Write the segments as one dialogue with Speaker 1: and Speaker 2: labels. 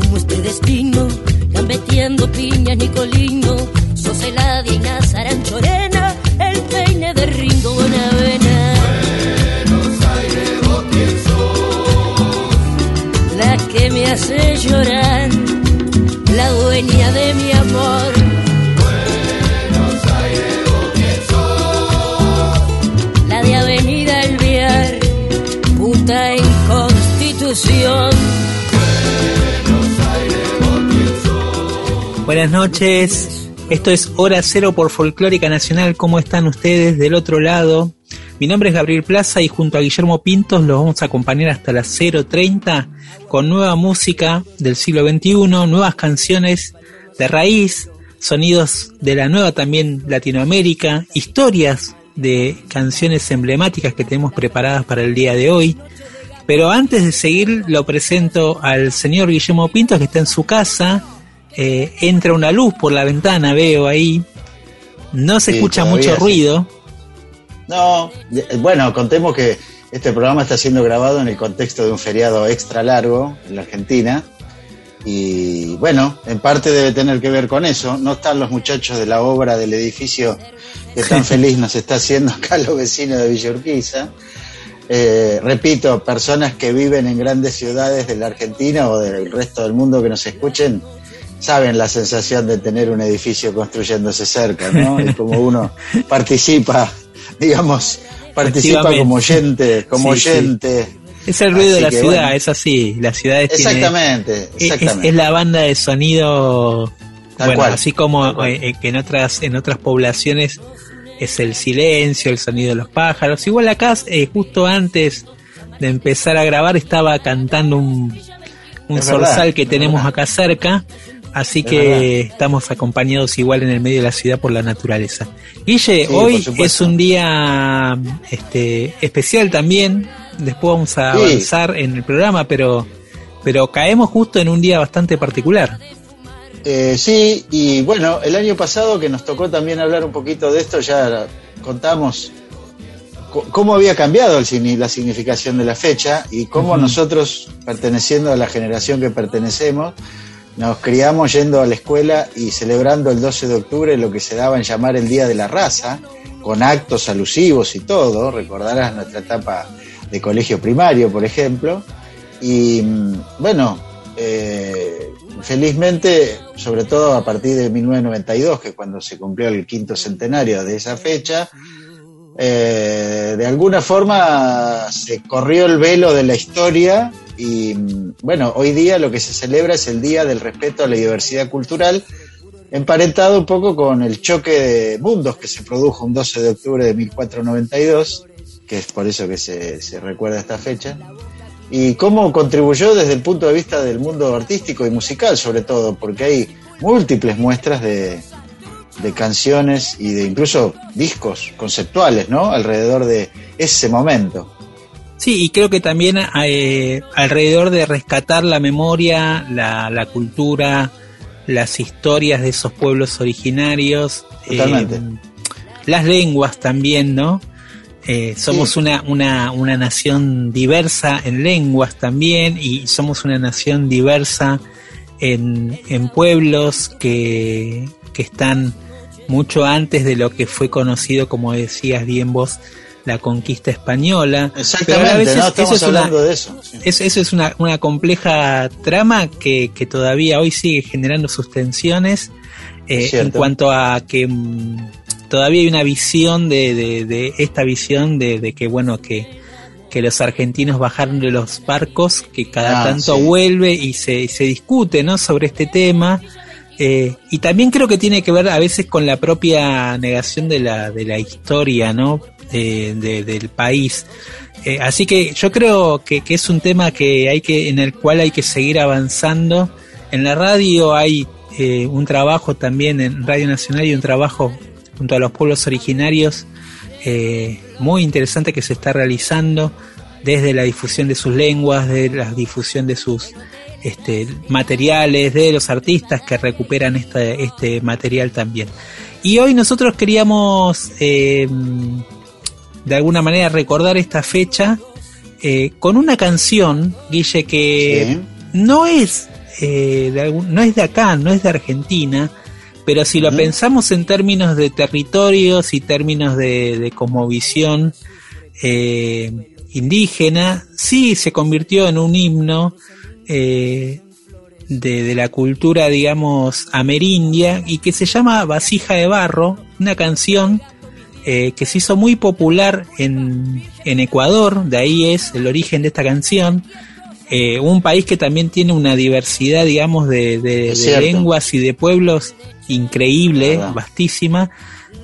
Speaker 1: como este
Speaker 2: Buenas noches, esto es Hora Cero por Folclórica Nacional. ¿Cómo están ustedes del otro lado? Mi nombre es Gabriel Plaza y junto a Guillermo Pintos los vamos a acompañar hasta las 0.30 con nueva música del siglo XXI, nuevas canciones de raíz, sonidos de la nueva también Latinoamérica, historias de canciones emblemáticas que tenemos preparadas para el día de hoy. Pero antes de seguir, lo presento al señor Guillermo Pintos que está en su casa. Eh, entra una luz por la ventana, veo ahí. No se
Speaker 3: Sí,
Speaker 2: escucha mucho
Speaker 3: sí.
Speaker 2: ruido.
Speaker 3: No, de- bueno, contemos que este programa está siendo grabado en el contexto de un feriado extra largo en la Argentina. Y bueno, en parte debe tener que ver con eso. No están los muchachos de la obra del edificio que tan feliz nos está haciendo acá los vecinos de Villa Urquiza. Eh, repito, personas que viven en grandes ciudades de la Argentina o del resto del mundo que nos escuchen, saben la sensación de tener un edificio construyéndose cerca, ¿no? Y como uno participa, digamos, participa como oyente, como
Speaker 2: Sí, sí.
Speaker 3: oyente.
Speaker 2: Es el ruido
Speaker 3: Así
Speaker 2: de la ciudad,
Speaker 3: bueno.
Speaker 2: es así. Ciudades tienen-
Speaker 3: Exactamente,
Speaker 2: es- es,
Speaker 3: exactamente.
Speaker 2: es la banda de sonido,
Speaker 3: Tal
Speaker 2: bueno,
Speaker 3: cual,
Speaker 2: así como eh, eh, que en otras en otras poblaciones es el silencio, el sonido de los pájaros. Igual acá, eh, justo antes de empezar a grabar, estaba cantando un, un
Speaker 3: Es
Speaker 2: zorzal que
Speaker 3: es
Speaker 2: tenemos acá cerca. Así
Speaker 3: Es
Speaker 2: que
Speaker 3: verdad.
Speaker 2: estamos acompañados igual en el medio de la ciudad por la naturaleza. Guille,
Speaker 3: Sí,
Speaker 2: hoy es un día este, especial también. Después vamos a
Speaker 3: Sí.
Speaker 2: avanzar en el programa, pero, pero caemos justo en un día bastante particular.
Speaker 3: Eh, sí, y bueno, el año pasado que nos tocó también hablar un poquito de esto, ya contamos co- cómo había cambiado el la significación de la fecha y cómo nosotros, perteneciendo a la generación que pertenecemos, nos criamos yendo a la escuela y celebrando el 12 de octubre lo que se daba en llamar el Día de la Raza, con actos alusivos y todo, recordarás nuestra etapa de colegio primario, por ejemplo, y mm, bueno, eh, felizmente, sobre todo a partir de 1992, que es cuando se cumplió el quinto centenario de esa fecha, eh, de alguna forma se corrió el velo de la historia y bueno, hoy día lo que se celebra es el Día del Respeto a la Diversidad Cultural, emparentado un poco con el choque de mundos que se produjo un 12 de octubre de 1492, que es por eso que se recuerda esta fecha, y cómo contribuyó desde el punto de vista del mundo artístico y musical sobre todo, porque hay múltiples muestras de, de canciones y de incluso discos conceptuales, ¿no? Alrededor de ese momento.
Speaker 2: Sí, y creo que también eh, alrededor de rescatar la memoria, la, la cultura, las historias de esos pueblos originarios, eh,
Speaker 3: Totalmente.
Speaker 2: las lenguas también, ¿no? Eh, somos
Speaker 3: Sí.
Speaker 2: una, una, una nación diversa en lenguas también y somos una nación diversa en, en pueblos que, que están mucho antes de lo que fue conocido, como decías bien vos, la conquista española. Pero a
Speaker 3: Exactamente,
Speaker 2: vez
Speaker 3: ¿no?
Speaker 2: es-
Speaker 3: Estamos
Speaker 2: eso es una-
Speaker 3: hablando de eso. sí.
Speaker 2: es- eso es una, una compleja trama que, que todavía hoy sigue generando sus tensiones eh, en cuanto a que mm, todavía hay una visión de, de, de esta visión de, de que bueno que, que los argentinos bajaron de los barcos que cada
Speaker 3: Ah,
Speaker 2: tanto
Speaker 3: sí.
Speaker 2: vuelve y se, se discute ¿no? sobre este tema eh, y también creo que tiene que ver a veces con la propia negación de la, de la historia, ¿no? de- del país. Eh, así que yo creo que, que es un tema que hay que, en el cual hay que seguir avanzando. En la radio hay eh, un trabajo también, en Radio Nacional y un trabajo junto a los pueblos originarios eh, muy interesante que se está realizando desde la difusión de sus lenguas, de la difusión de sus este, materiales, de los artistas que recuperan este, este material también. Y hoy nosotros queríamos eh, de alguna manera recordar esta fecha eh, con una canción, Guille, que
Speaker 3: Sí.
Speaker 2: no es eh, de algún- no es de acá, no es de Argentina, pero si lo pensamos en términos de territorios y términos de, de cosmovisión eh, indígena, sí se convirtió en un himno eh, de, de la cultura, digamos, amerindia y que se llama Vasija de Barro, una canción eh, que se hizo muy popular en, en Ecuador, de ahí es el origen de esta canción. Eh, un país que también tiene una diversidad, digamos, de, de- lenguas y de pueblos increíble, vastísima.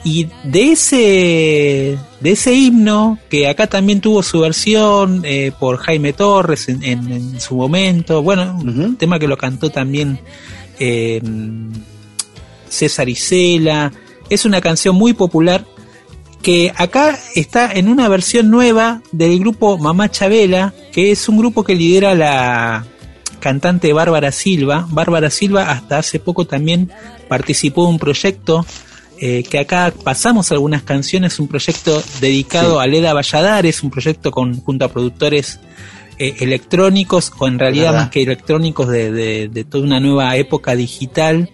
Speaker 2: Y de ese, de ese himno, que acá también tuvo su versión eh, por Jaime Torres en, en- en su momento, bueno, un tema que lo cantó también eh, César Isela, es una canción muy popular que acá está en una versión nueva del grupo Mamá Chabela, que es un grupo que lidera la cantante Bárbara Silva. Bárbara Silva hasta hace poco también participó en un proyecto eh, que acá pasamos algunas canciones, un proyecto dedicado
Speaker 3: Sí.
Speaker 2: a Leda Valladares, un proyecto con, junto a productores eh, electrónicos, o en realidad más que electrónicos de, de- de toda una nueva época digital,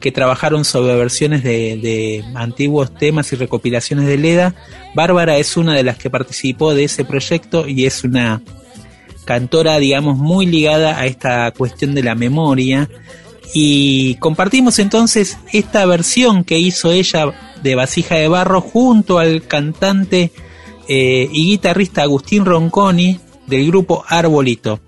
Speaker 2: que trabajaron sobre versiones de, de antiguos temas y recopilaciones de Leda. Bárbara es una de las que participó de ese proyecto y es una cantora, digamos, muy ligada a esta cuestión de la memoria. Y compartimos entonces esta versión que hizo ella de Vasija de Barro junto al cantante eh, y guitarrista Agustín Ronconi del grupo Arbolito.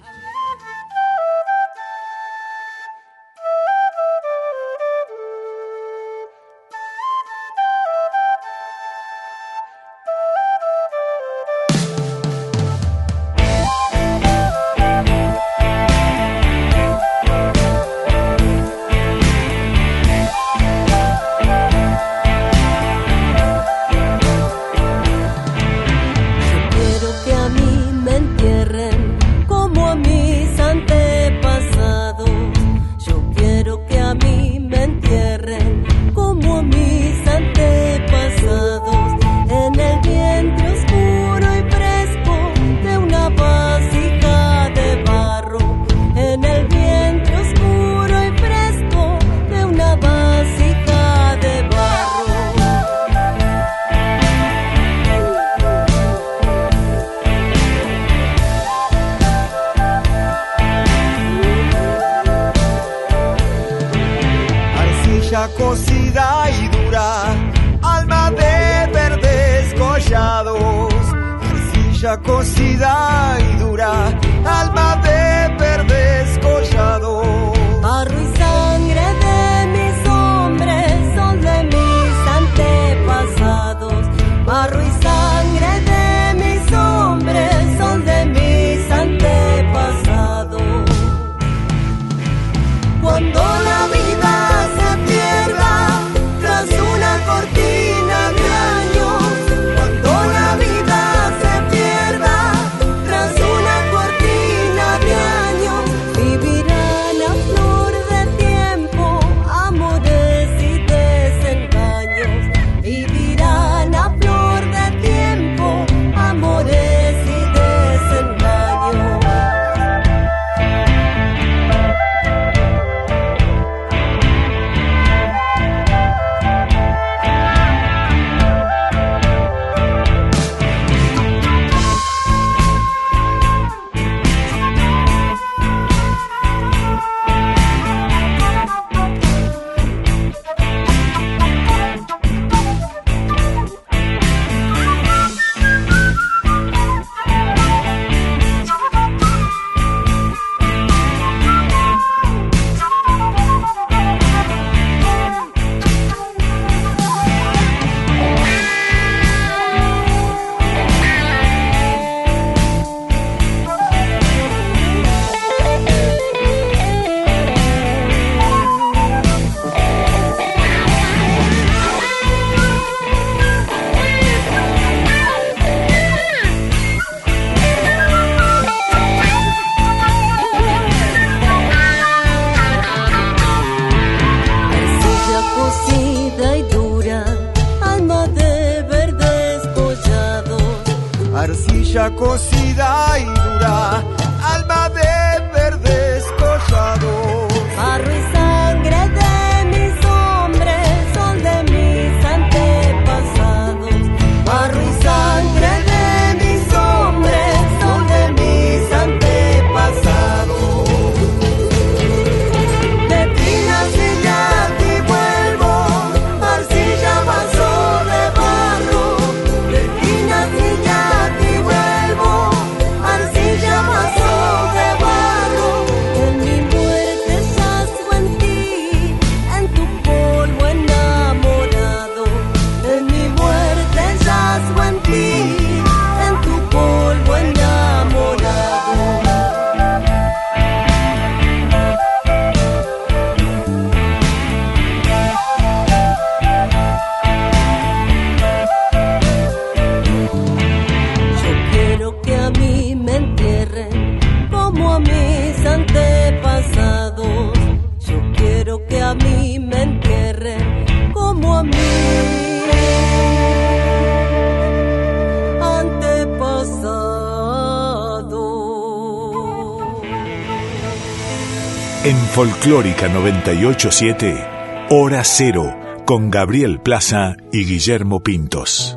Speaker 4: Folclórica 987, Hora Cero, con Gabriel Plaza y Guillermo Pintos.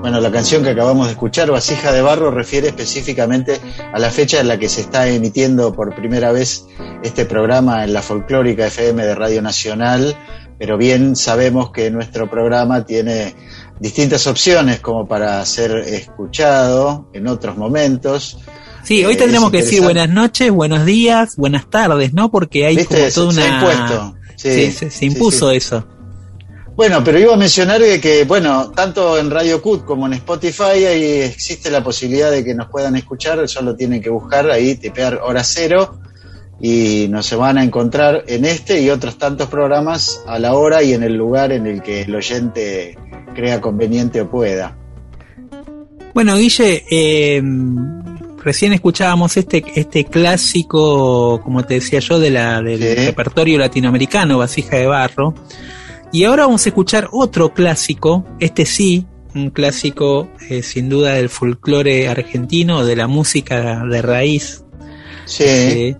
Speaker 3: Bueno, la canción que acabamos de escuchar, Vasija de Barro, refiere específicamente a la fecha en la que se está emitiendo por primera vez este programa en la folclórica FM de Radio Nacional, pero bien sabemos que nuestro programa tiene distintas opciones como para ser escuchado en otros momentos.
Speaker 2: Sí, hoy
Speaker 3: Eh,
Speaker 2: tendremos que decir buenas noches, buenos días, buenas tardes, ¿no? Porque hay como
Speaker 3: Se-
Speaker 2: toda
Speaker 3: se ha
Speaker 2: una...
Speaker 3: impuesto. Sí,
Speaker 2: Sí, se, se impuso
Speaker 3: sí.
Speaker 2: eso.
Speaker 3: Bueno, pero iba a mencionar que, bueno, tanto en Radio Cut como en Spotify ahí existe la posibilidad de que nos puedan escuchar, solo tienen que buscar ahí, tipear hora cero y nos se van a encontrar en este y otros tantos programas a la hora y en el lugar en el que el oyente crea conveniente o pueda.
Speaker 2: Bueno, Guille, eh, recién escuchábamos este, este clásico, como te decía yo, de la, del repertorio latinoamericano, Vasija de Barro. Y ahora vamos a escuchar otro clásico, este sí, un clásico eh, sin duda del folclore argentino, de la música de raíz,
Speaker 3: Sí,
Speaker 2: eh,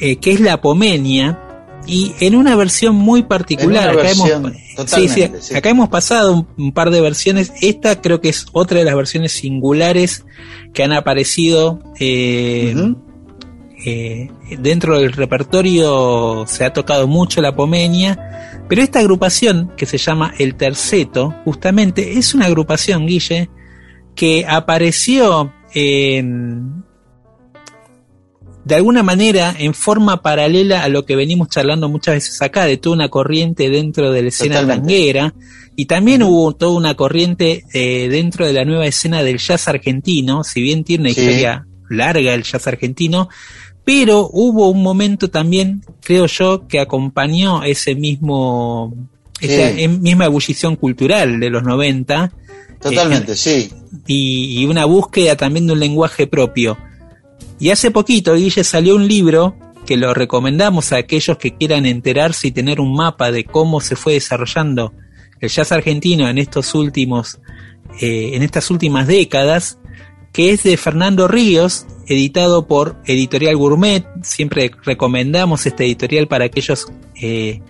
Speaker 2: eh, que es la Pomenia. Y en una versión muy particular, acá,
Speaker 3: versión,
Speaker 2: hemos, sí, sí,
Speaker 3: totalmente, sí.
Speaker 2: acá hemos pasado un, un par de versiones. Esta creo que es otra de las versiones singulares que han aparecido eh, eh, dentro del repertorio. Se ha tocado mucho la Pomenia, pero esta agrupación que se llama El Terceto, justamente es una agrupación, Guille, que apareció en de alguna manera en forma paralela a lo que venimos charlando muchas veces acá, de toda una corriente dentro de la escena tanguera, y también hubo toda una corriente eh, dentro de la nueva escena del jazz argentino, si bien tiene una
Speaker 3: Sí.
Speaker 2: historia larga el jazz argentino, pero hubo un momento también, creo yo, que acompañó ese mismo,
Speaker 3: Sí.
Speaker 2: esa em- misma ebullición cultural de los 90,
Speaker 3: totalmente, sí.
Speaker 2: y, y una búsqueda también de un lenguaje propio. Y hace poquito, Guille, salió un libro que lo recomendamos a aquellos que quieran enterarse y tener un mapa de cómo se fue desarrollando el jazz argentino en estos últimos, eh, en estas últimas décadas, que es de Fernando Ríos, editado por Editorial Gourmet. Siempre recomendamos este editorial para aquellos eh,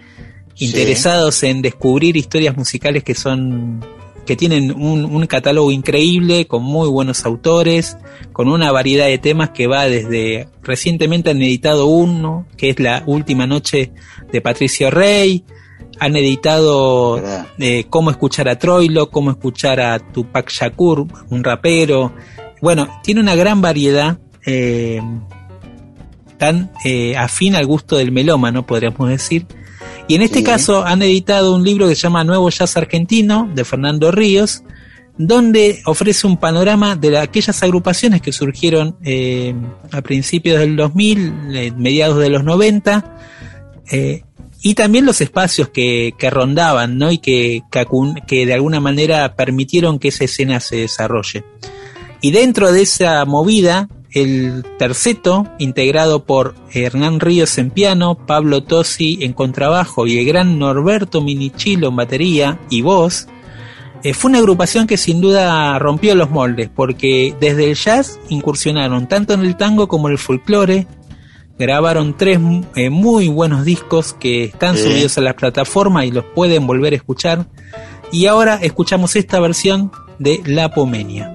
Speaker 3: Sí.
Speaker 2: interesados en descubrir historias musicales que son que tienen un, un catálogo increíble con muy buenos autores, con una variedad de temas que va desde recientemente han editado uno, que es la última noche de Patricio Rey, han editado eh, cómo escuchar a Troilo, cómo escuchar a Tupac Shakur, un rapero. Bueno, tiene una gran variedad eh, tan eh, afín al gusto del melómano, podríamos decir. Y en este
Speaker 3: Sí.
Speaker 2: caso han editado un libro que se llama Nuevo Jazz Argentino, de Fernando Ríos, donde ofrece un panorama de la- aquellas agrupaciones que surgieron eh, a principios del 2000, eh, mediados de los 90, eh, y también los espacios que, que rondaban, ¿no? Y que, que de alguna manera permitieron que esa escena se desarrolle. Y dentro de esa movida, el terceto, integrado por Hernán Ríos en piano, Pablo Tosi en contrabajo y el gran Norberto Minichilo en batería y voz, Eh, fue una agrupación que sin duda rompió los moldes, porque desde el jazz incursionaron tanto en el tango como en el folclore, grabaron tres eh, muy buenos discos que están subidos a la plataforma y los pueden volver a escuchar. Y ahora escuchamos esta versión de La Pomenia.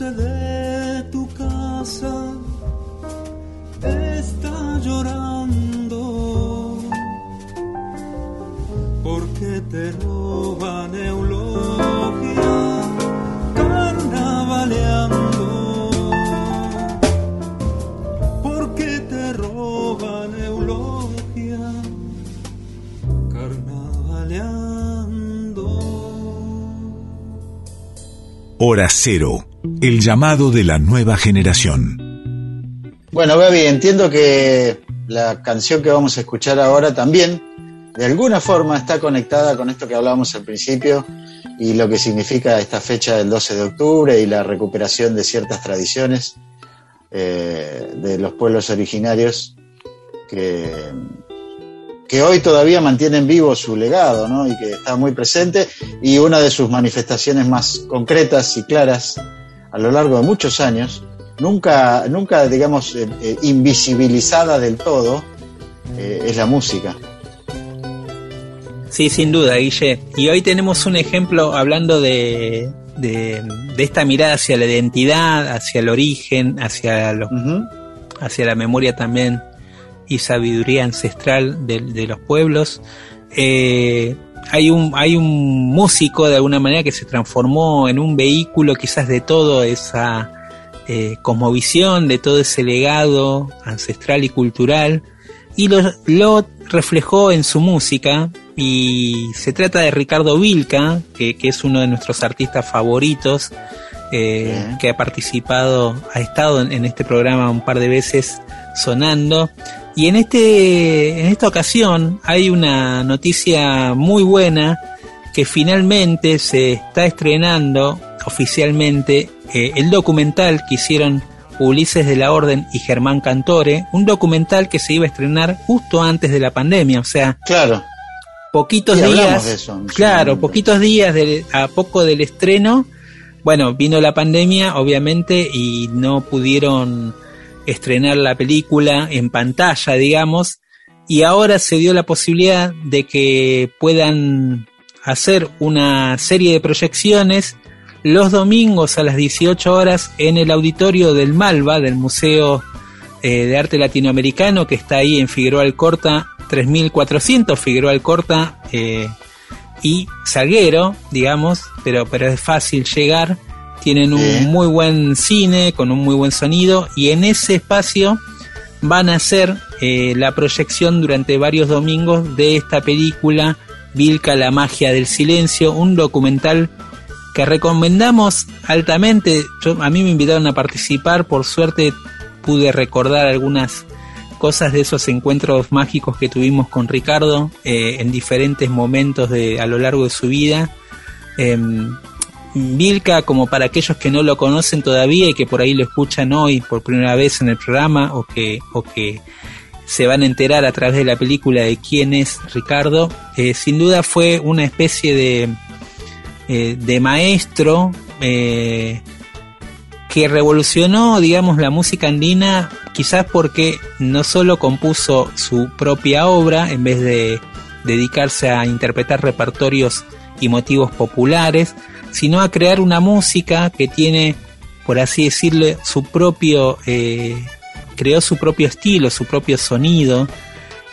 Speaker 5: De tu casa está llorando. Porque te roban eulogia carnavaleando. Porque te roban eulogia carnavaleando.
Speaker 4: Hora el llamado de la nueva generación.
Speaker 3: Bueno, Gaby, entiendo que la canción que vamos a escuchar ahora también, de alguna forma, está conectada con esto que hablábamos al principio y lo que significa esta fecha del 12 de octubre y la recuperación de ciertas tradiciones eh, de los pueblos originarios que, que hoy todavía mantienen vivo su legado ¿no? y que está muy presente y una de sus manifestaciones más concretas y claras a lo largo de muchos años, nunca, nunca digamos, eh, eh, invisibilizada del todo, eh, es la música.
Speaker 2: Sí, sin duda, Guille. Y hoy tenemos un ejemplo hablando de, de, de esta mirada hacia la identidad, hacia el origen, hacia,
Speaker 3: Ujú.
Speaker 2: hacia la memoria también y sabiduría ancestral de, de los pueblos. Eh, hay un, hay un músico de alguna manera que se transformó en un vehículo quizás de toda esa eh, cosmovisión, de todo ese legado ancestral y cultural, y lo, lo reflejó en su música, y se trata de Ricardo Vilca, que, que es uno de nuestros artistas favoritos, eh, que ha participado, ha estado en, en este programa un par de veces sonando. Y en este, en esta ocasión hay una noticia muy buena que finalmente se está estrenando oficialmente eh, el documental que hicieron Ulises de la Orden y Germán Cantore, un documental que se iba a estrenar justo antes de la pandemia, o sea,
Speaker 3: Claro,
Speaker 2: poquitos
Speaker 3: Sí,
Speaker 2: días,
Speaker 3: de eso
Speaker 2: claro, poquitos días de- a poco del estreno, bueno, vino la pandemia, obviamente, y no pudieron estrenar la película en pantalla, digamos, y ahora se dio la posibilidad de que puedan hacer una serie de proyecciones los domingos a las 18 horas en el auditorio del Malva, del Museo eh, de Arte Latinoamericano, que está ahí en Figueroa Alcorta 3400, Figueroa Alcorta eh, y Salguero, digamos, pero, pero es fácil llegar. Tienen un muy buen cine, con un muy buen sonido, y en ese espacio van a hacer eh, la proyección durante varios domingos de esta película, Vilca, la magia del silencio, un documental que recomendamos altamente. Yo, a mí me invitaron a participar, por suerte pude recordar algunas cosas de esos encuentros mágicos que tuvimos con Ricardo eh, en diferentes momentos de, a lo largo de su vida. Em, Vilca, como para aquellos que no lo conocen todavía y que por ahí lo escuchan hoy por primera vez en el programa o que, o que se van a enterar a través de la película de quién es Ricardo, eh, sin duda fue una especie de, eh, de maestro eh, que revolucionó, digamos, la música andina, quizás porque no solo compuso su propia obra en vez de dedicarse a interpretar repertorios y motivos populares, sino a crear una música que tiene, por así decirlo, su propio, eh, creó su propio estilo, su propio sonido,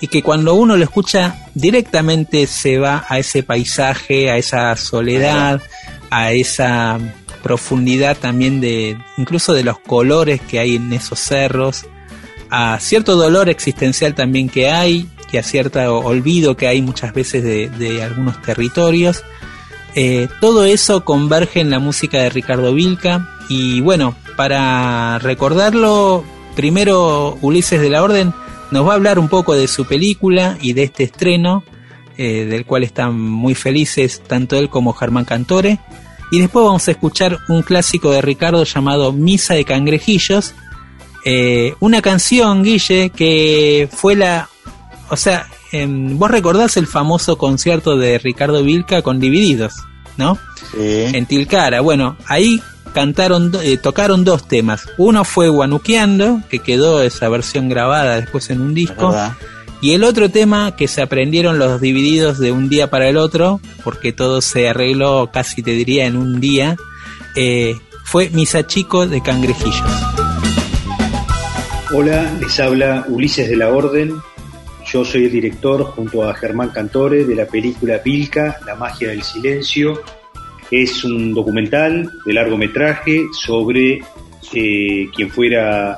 Speaker 2: y que cuando uno lo escucha directamente se va a ese paisaje, a esa soledad, a esa profundidad también de, incluso de los colores que hay en esos cerros, a cierto dolor existencial también que hay, que a cierto olvido que hay muchas veces de algunos territorios. Eh, todo eso converge en la música de Ricardo Vilca y bueno, para recordarlo, primero Ulises de la Orden nos va a hablar un poco de su película y de este estreno, eh, del cual están muy felices tanto él como Germán Cantore. Y después vamos a escuchar un clásico de Ricardo llamado Misa de Cangrejillos, eh, una canción, Guille, que fue la... O sea, vos recordás el famoso concierto de Ricardo Vilca con Divididos, ¿no?
Speaker 3: sí.
Speaker 2: En Tilcara. Bueno, ahí cantaron, eh, tocaron dos temas. Uno fue Guanuqueando, que quedó esa versión grabada después en un disco. Y el otro tema que se aprendieron los divididos de un día para el otro, porque todo se arregló casi te diría en un día, eh, fue Misa Chico de Cangrejillos.
Speaker 6: Hola, les habla Ulises de la Orden. Yo soy el director junto a Germán Cantore de la película Vilca, La magia del silencio. Es un documental de largometraje sobre eh, quien fuera,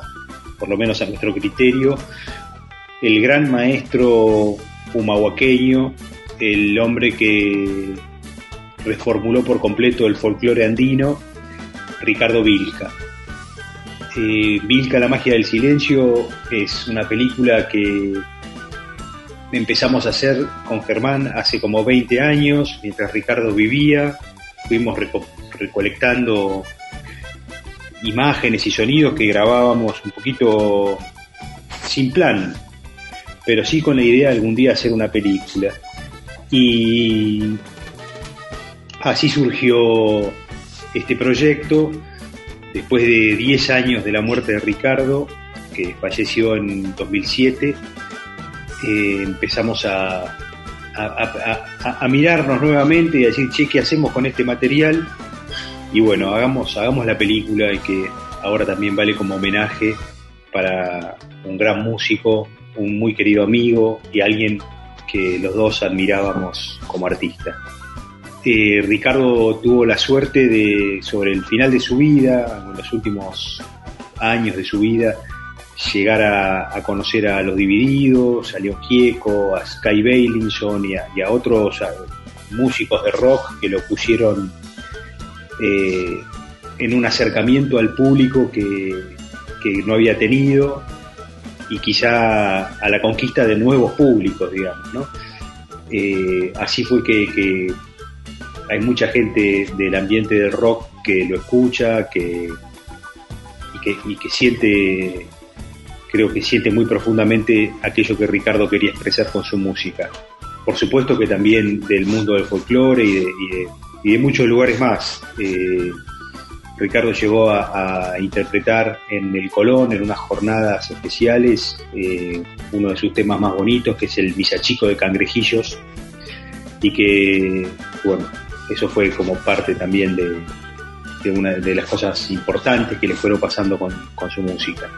Speaker 6: por lo menos a nuestro criterio, el gran maestro humahuaqueño, el hombre que reformuló por completo el folclore andino, Ricardo Vilca. Eh, Vilca, la magia del silencio es una película que empezamos a hacer con Germán hace como 20 años, mientras Ricardo vivía. Fuimos reco- recolectando imágenes y sonidos que grabábamos un poquito sin plan, pero sí con la idea de algún día hacer una película. Y así surgió este proyecto después de 10 años de la muerte de Ricardo, que falleció en 2007, eh, empezamos a, mirarnos nuevamente y a decir, che, ¿qué hacemos con este material? Y bueno, hagamos, hagamos la película y que ahora también vale como homenaje para un gran músico, un muy querido amigo y alguien que los dos admirábamos como artista. Eh, Ricardo tuvo la suerte de, sobre el final de su vida, en los últimos años de su vida, llegar a, conocer a Los Divididos, a León Gieco, a Sky Bailinson y a, y a otros músicos de rock que lo pusieron eh, en un acercamiento al público que, que no había tenido y quizá a la conquista de nuevos públicos, digamos, ¿no? Eh, así fue que, hay mucha gente del ambiente del rock que lo escucha, que, que, y que siente, creo que siente muy profundamente aquello que Ricardo quería expresar con su música. Por supuesto que también del mundo del folclore y de, muchos lugares más. Eh, Ricardo llegó a, interpretar en el Colón, en unas jornadas especiales, eh, uno de sus temas más bonitos, que es el Visachico de Cangrejillos, y que, bueno, eso fue como parte también de, una de las cosas importantes que le fueron pasando con su música.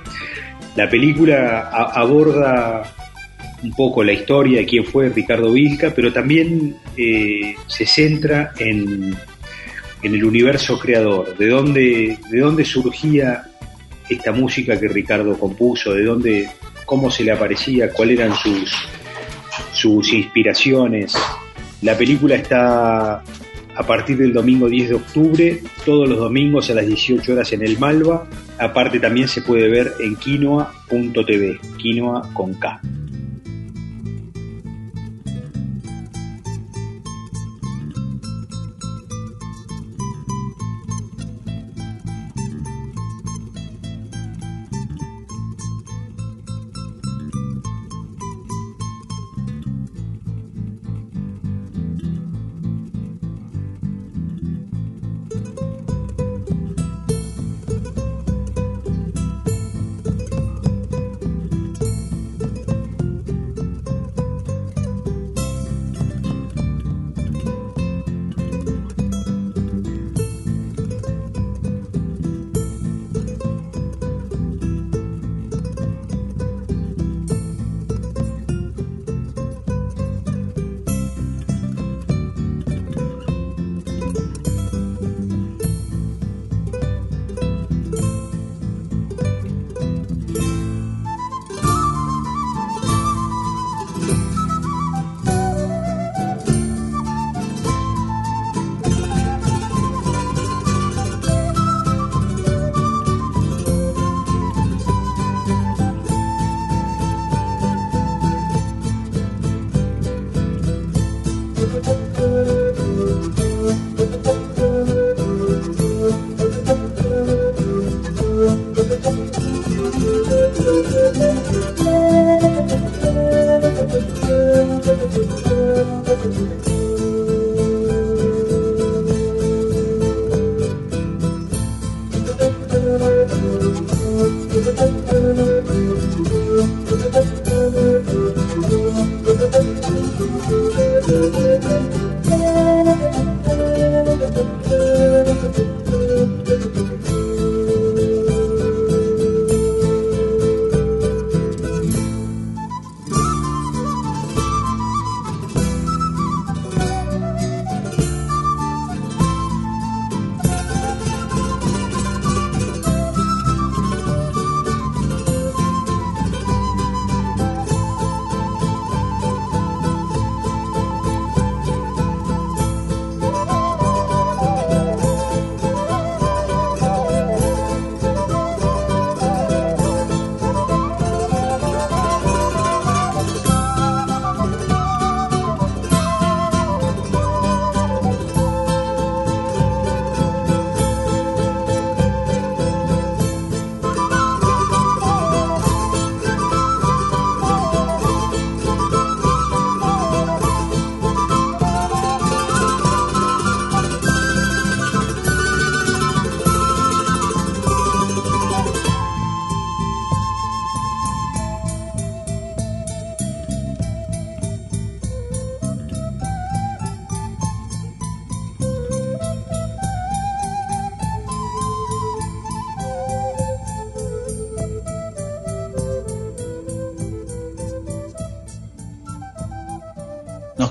Speaker 6: La película aborda un poco la historia de quién fue Ricardo Vilca, pero también eh, se centra en, en, el universo creador, de dónde, de dónde surgía esta música que Ricardo compuso, de dónde, cómo se le aparecía, cuáles eran sus, sus inspiraciones. La película está a partir del domingo 10 de octubre, todos los domingos a las 18 horas en el Malva. Aparte también se puede ver en quinoa.tv, quinoa con K.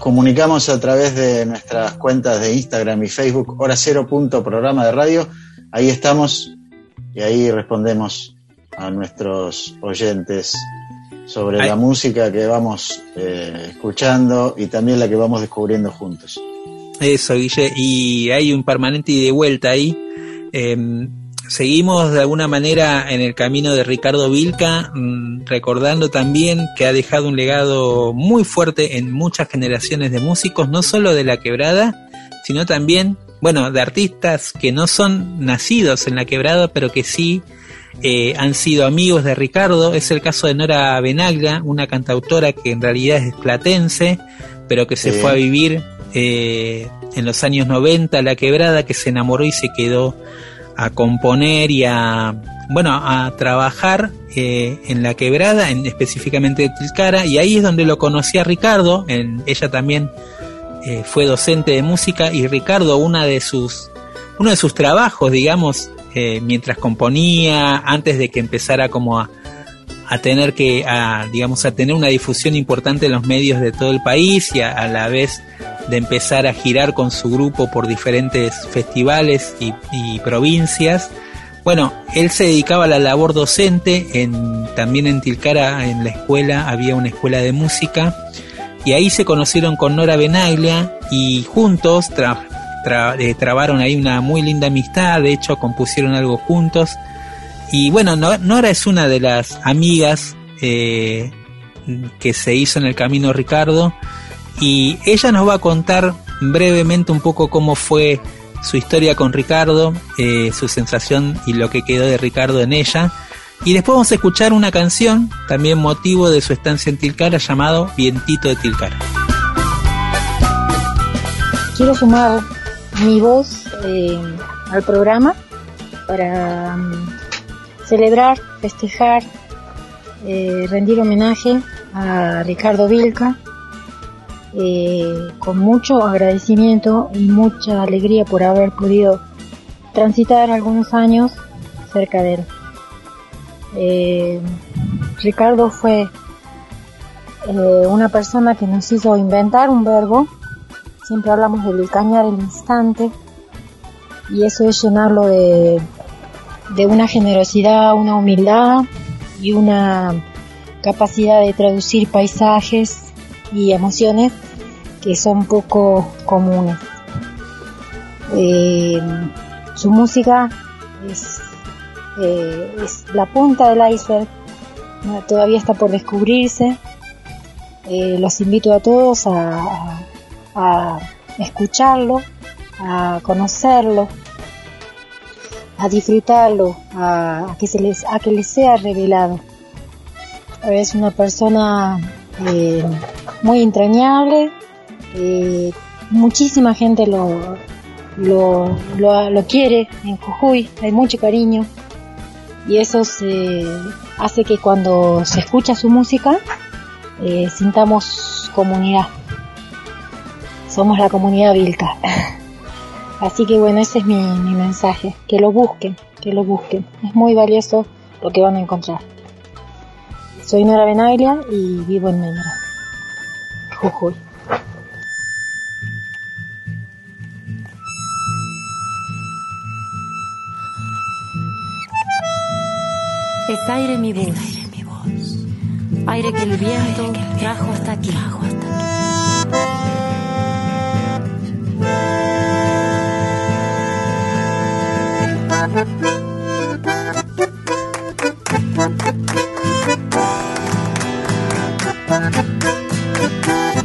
Speaker 3: comunicamos a través de nuestras cuentas de Instagram y Facebook, hora cero punto programa de radio. Ahí estamos y ahí respondemos a nuestros oyentes sobre la música que vamos eh, escuchando y también la que vamos descubriendo juntos.
Speaker 2: Eso, Guille, y hay un permanente y de vuelta ahí. Eh, seguimos de alguna manera en el camino de Ricardo Vilca, mm, recordando también que ha dejado un legado muy fuerte en muchas generaciones de músicos, no solo de la quebrada, sino también, bueno, de artistas que no son nacidos en la quebrada, pero que sí eh, han sido amigos de Ricardo. Es el caso de Nora Benaglia, una cantautora que en realidad es platense, pero que se
Speaker 3: Sí.
Speaker 2: fue a vivir eh, en los años 90 a la quebrada, que se enamoró y se quedó a componer y a, bueno, a trabajar eh, en la quebrada, en, específicamente de Tilcara, y ahí es donde lo conocí a Ricardo, en, ella también eh, fue docente de música y Ricardo, una de sus, uno de sus trabajos, digamos, eh, mientras componía, antes de que empezara como a, a tener que, a, digamos, a tener una difusión importante en los medios de todo el país y a, a la vez de empezar a girar con su grupo por diferentes festivales y, provincias. Bueno, él se dedicaba a la labor docente, en, también en Tilcara, en la escuela, había una escuela de música, y ahí se conocieron con Nora Benaglia y juntos eh, trabaron ahí una muy linda amistad, de hecho compusieron algo juntos. Y bueno, No- Nora es una de las amigas eh, que se hizo en el camino Ricardo y ella nos va a contar brevemente un poco cómo fue su historia con Ricardo, eh, su sensación y lo que quedó de Ricardo en ella. Y después vamos a escuchar una canción, también motivo de su estancia en Tilcara, llamado Vientito de Tilcara.
Speaker 7: quiero sumar mi voz eh, al programa para mm, celebrar, festejar, eh, rendir homenaje a Ricardo Vilca eh, con mucho agradecimiento y mucha alegría por haber podido transitar algunos años cerca de él. Eh, Ricardo fue eh, una persona que nos hizo inventar un verbo siempre hablamos del cañar el instante y eso es llenarlo de, de una generosidad, una humildad y una capacidad de traducir paisajes y emociones que son poco comunes. Eh, su música es, eh, es la punta del iceberg, todavía está por descubrirse. Eh, los invito a todos a, a a escucharlo, a conocerlo, a disfrutarlo, a, a que se les, a que les sea revelado. Es una persona eh, muy entrañable, eh, muchísima gente lo, lo, lo, quiere en Jujuy, hay mucho cariño y eso hace que cuando se escucha su música eh, sintamos comunidad somos la comunidad Vilca. Así que bueno, ese es mi, mensaje, que lo busquen, que lo busquen. Es muy valioso lo que van a encontrar. Soy Nora Benaglia y vivo en Memra,
Speaker 8: Es aire mi voz, aire que el viento trajo hasta aquí.
Speaker 9: Aire Thank you.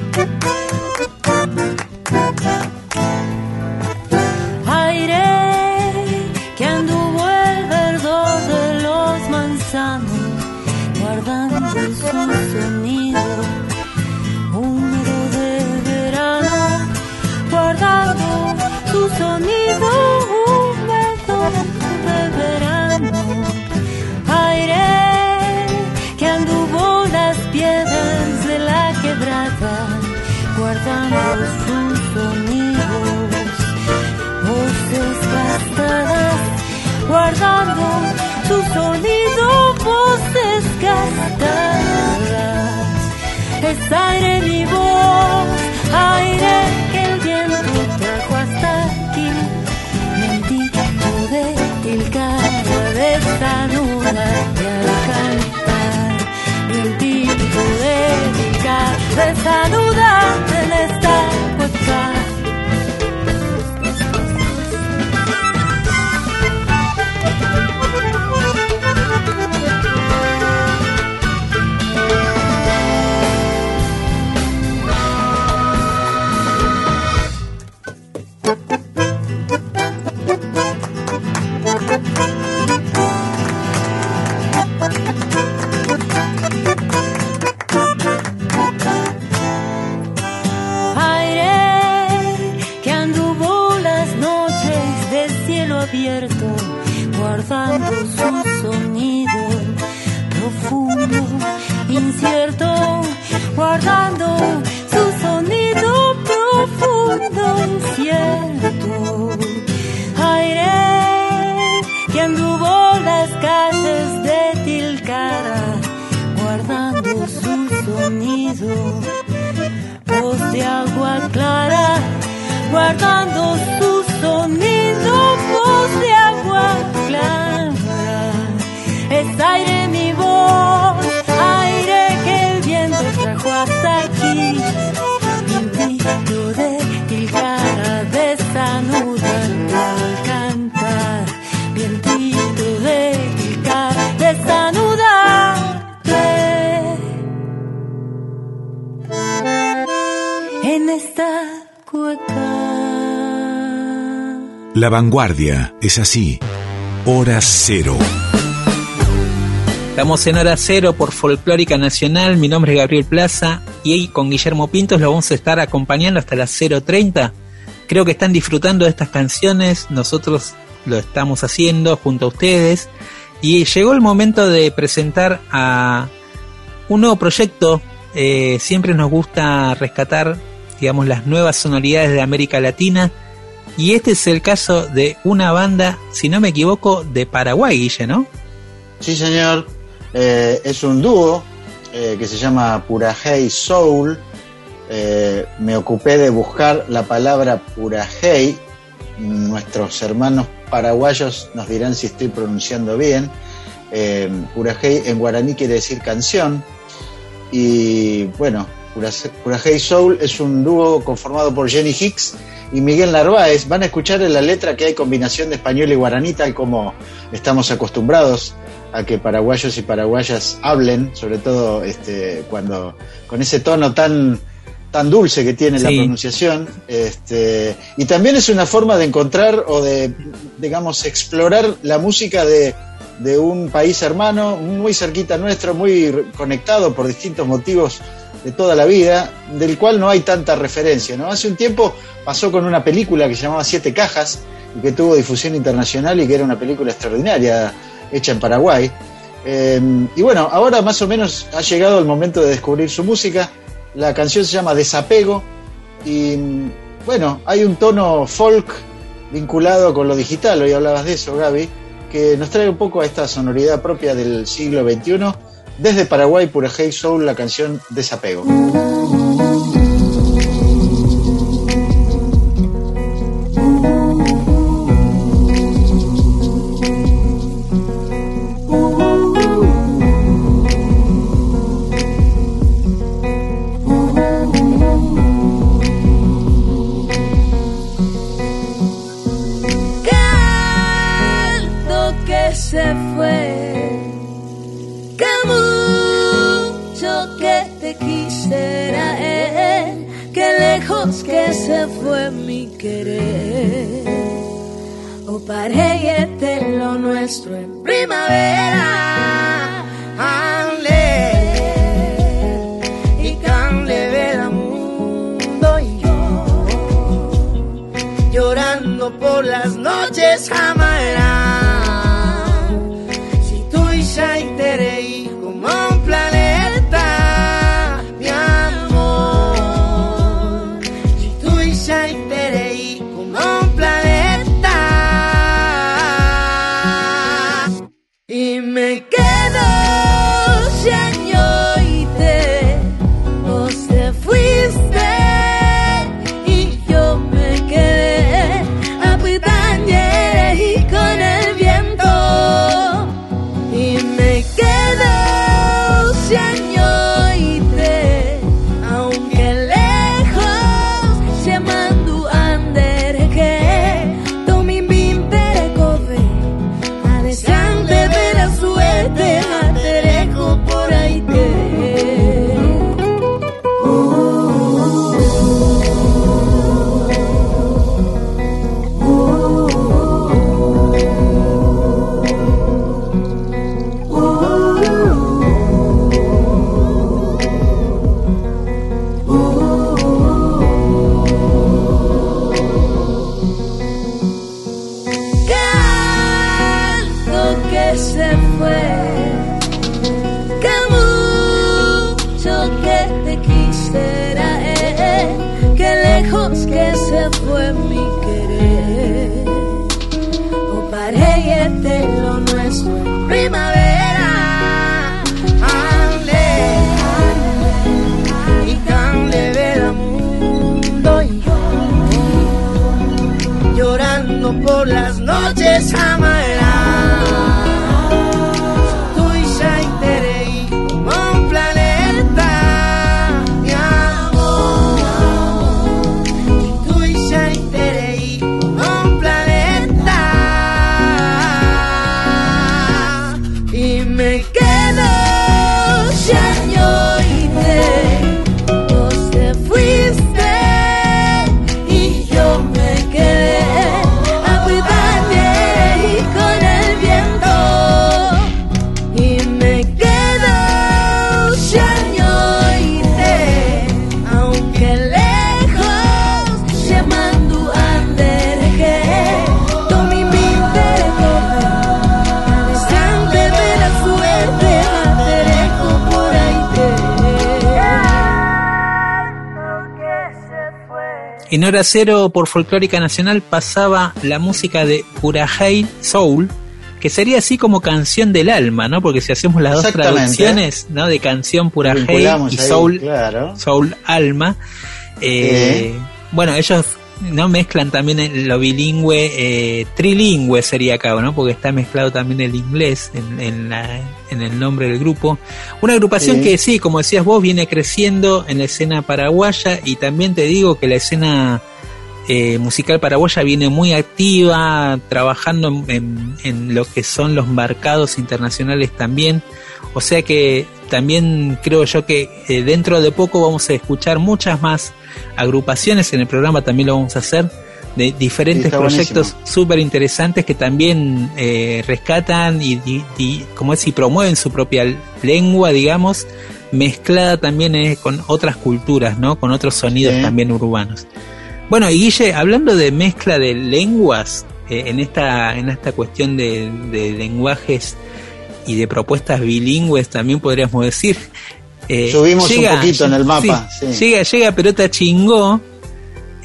Speaker 9: Tá cada La
Speaker 4: vanguardia es así. Hora cero.
Speaker 2: Estamos en hora cero por Folclórica Nacional. Mi nombre es Gabriel Plaza y ahí con Guillermo Pintos lo vamos a estar acompañando hasta las 0.30. Creo que están disfrutando de estas canciones. Nosotros lo estamos haciendo junto a ustedes. Y llegó el momento de presentar a un nuevo proyecto. Eh, siempre nos gusta rescatar, digamos, las nuevas sonoridades de América Latina. Y este es el caso de una banda, si no me equivoco, de Paraguay, Guille, ¿no?
Speaker 3: Sí, señor. Eh, es un dúo eh, que se llama Purajei Soul. Eh, me ocupé de buscar la palabra Purajei. Nuestros hermanos paraguayos nos dirán si estoy pronunciando bien. Purajei en guaraní quiere decir canción. Y bueno, Purajei Soul es un dúo conformado por Jenny Hicks y Miguel Narváez. Van a escuchar en la letra que hay combinación de español y guaraní, tal como estamos acostumbrados a que paraguayos y paraguayas hablen, sobre todo este, cuando con ese tono tan tan dulce que tiene la pronunciación, este, y también es una forma de encontrar o de, digamos, explorar la música de, de un país hermano, muy cerquita nuestro, muy conectado por distintos motivos de toda la vida, del cual no hay tanta referencia. ¿no? Hace un tiempo pasó con una película que se llamaba Siete Cajas y que tuvo difusión internacional y que era una película extraordinaria hecha en Paraguay. Eh, y bueno, ahora más o menos ha llegado el momento de descubrir su música. La canción se llama Desapego y bueno, hay un tono folk vinculado con lo digital, hoy hablabas de eso, Gaby, que nos trae un poco a esta sonoridad propia del siglo XXI. Desde Paraguay, Purajei Soul, la canción Desapego.
Speaker 10: Que se fue mi querer. O paré lo nuestro en primavera. Ale, y canle al mundo y yo llorando por las noches
Speaker 2: En hora cero por Folclórica Nacional pasaba la música de Purajay Soul, que sería así como canción del alma, ¿no? Porque si hacemos las dos traducciones, ¿no? De canción Purajay y
Speaker 3: ahí,
Speaker 2: Soul,
Speaker 3: claro.
Speaker 2: Soul Alma. eh, Bueno, ellos no mezclan también lo bilingüe, eh, trilingüe sería acá, ¿no? Porque está mezclado también el inglés en, en la- en el nombre del grupo. Una agrupación
Speaker 3: Sí.
Speaker 2: que sí, como decías vos, viene creciendo en la escena paraguaya y también te digo que la escena eh, musical paraguaya viene muy activa, trabajando en, en- en lo que son los mercados internacionales también. O sea que también creo yo que eh, dentro de poco vamos a escuchar muchas más agrupaciones en el programa, también lo vamos a hacer, de diferentes proyectos súper interesantes que también eh, rescatan y, y- y, como es, y promueven su propia lengua, digamos, mezclada también eh, con otras culturas, ¿no? Con otros sonidos
Speaker 3: Sí.
Speaker 2: también urbanos. Bueno, y Guille, hablando de mezcla de lenguas, en esta en esta cuestión de, de lenguajes y de propuestas bilingües, también podríamos decir. eh,
Speaker 3: Subimos un poquito en el mapa,
Speaker 2: sí,
Speaker 3: sí.
Speaker 2: Llega, llega Pelota Chingó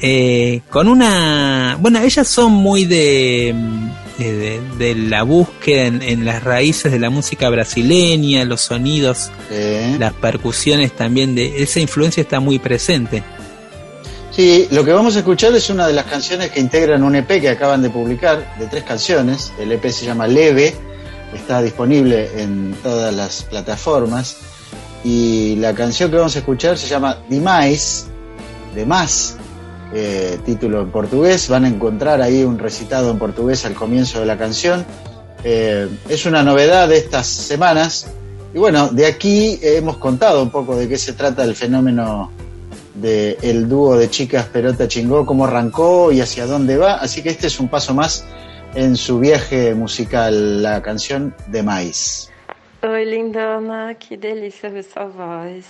Speaker 2: eh, con una. Bueno, ellas son muy de. de, de- de la búsqueda en, en las raíces de la música brasileña, los sonidos,
Speaker 3: Sí.
Speaker 2: las percusiones también, de esa influencia está muy presente.
Speaker 3: Sí, lo que vamos a escuchar es una de las canciones que integran un EP que acaban de publicar, de tres canciones. El EP se llama Leve, está disponible en todas las plataformas. Y la canción que vamos a escuchar se llama Demais, de más, eh, título en portugués. Van a encontrar ahí un recitado en portugués al comienzo de la canción. Eh, es una novedad de estas semanas. Y bueno, de aquí hemos contado un poco de qué se trata el fenómeno de el dúo de chicas Perota Chingó, cómo arrancó y hacia dónde va. Así que este es un paso más en su viaje musical, la canción de Maíz.
Speaker 11: Oi, lindona, que delícia ver sua voz.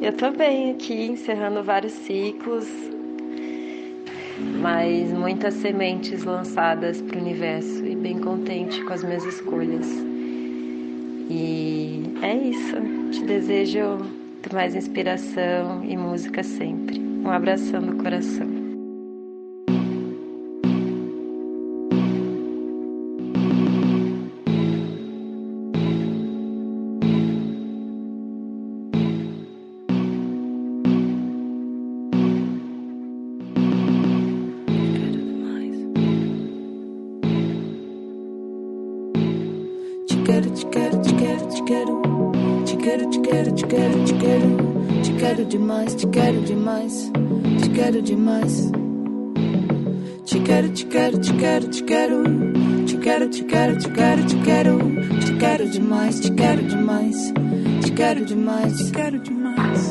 Speaker 11: Eu tô bem aqui, encerrando vários ciclos, mas muitas sementes lançadas para o universo e bem contente com as minhas escolhas. E é isso. Te desejo mais inspiração e música sempre. Um abração no coração.
Speaker 12: Quero, te quero, te quero. Demais, te quero demais. Te quero demais. Te quero, te quero, te quero, te quero. Te quero, te quero, te quero, te quero. Te quero demais, te quero demais. Te quero demais, te quero demais.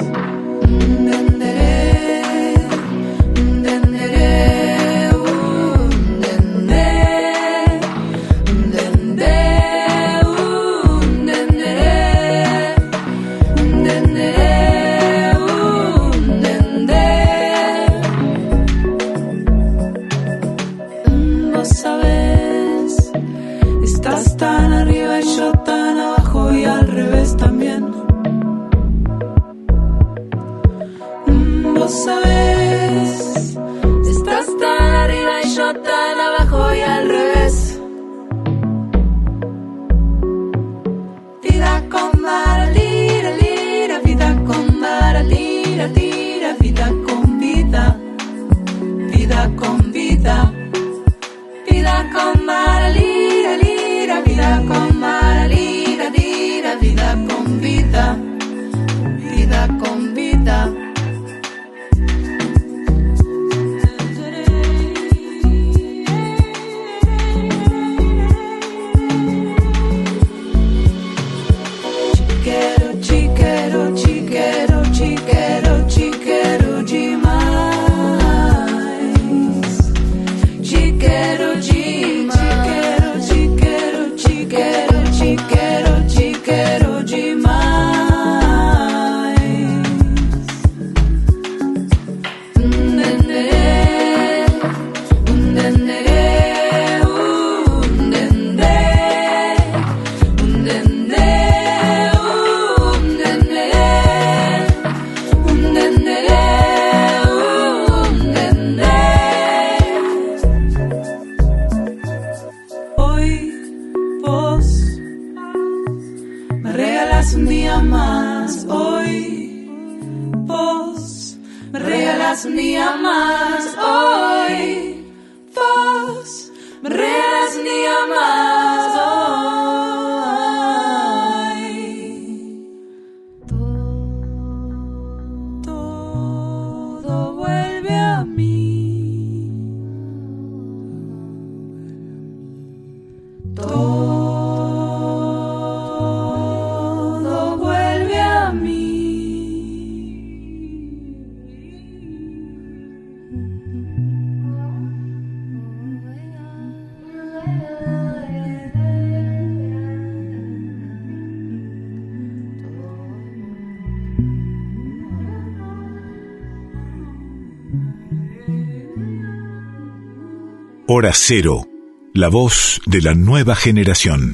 Speaker 4: Hora Cero, la voz de la nueva generación.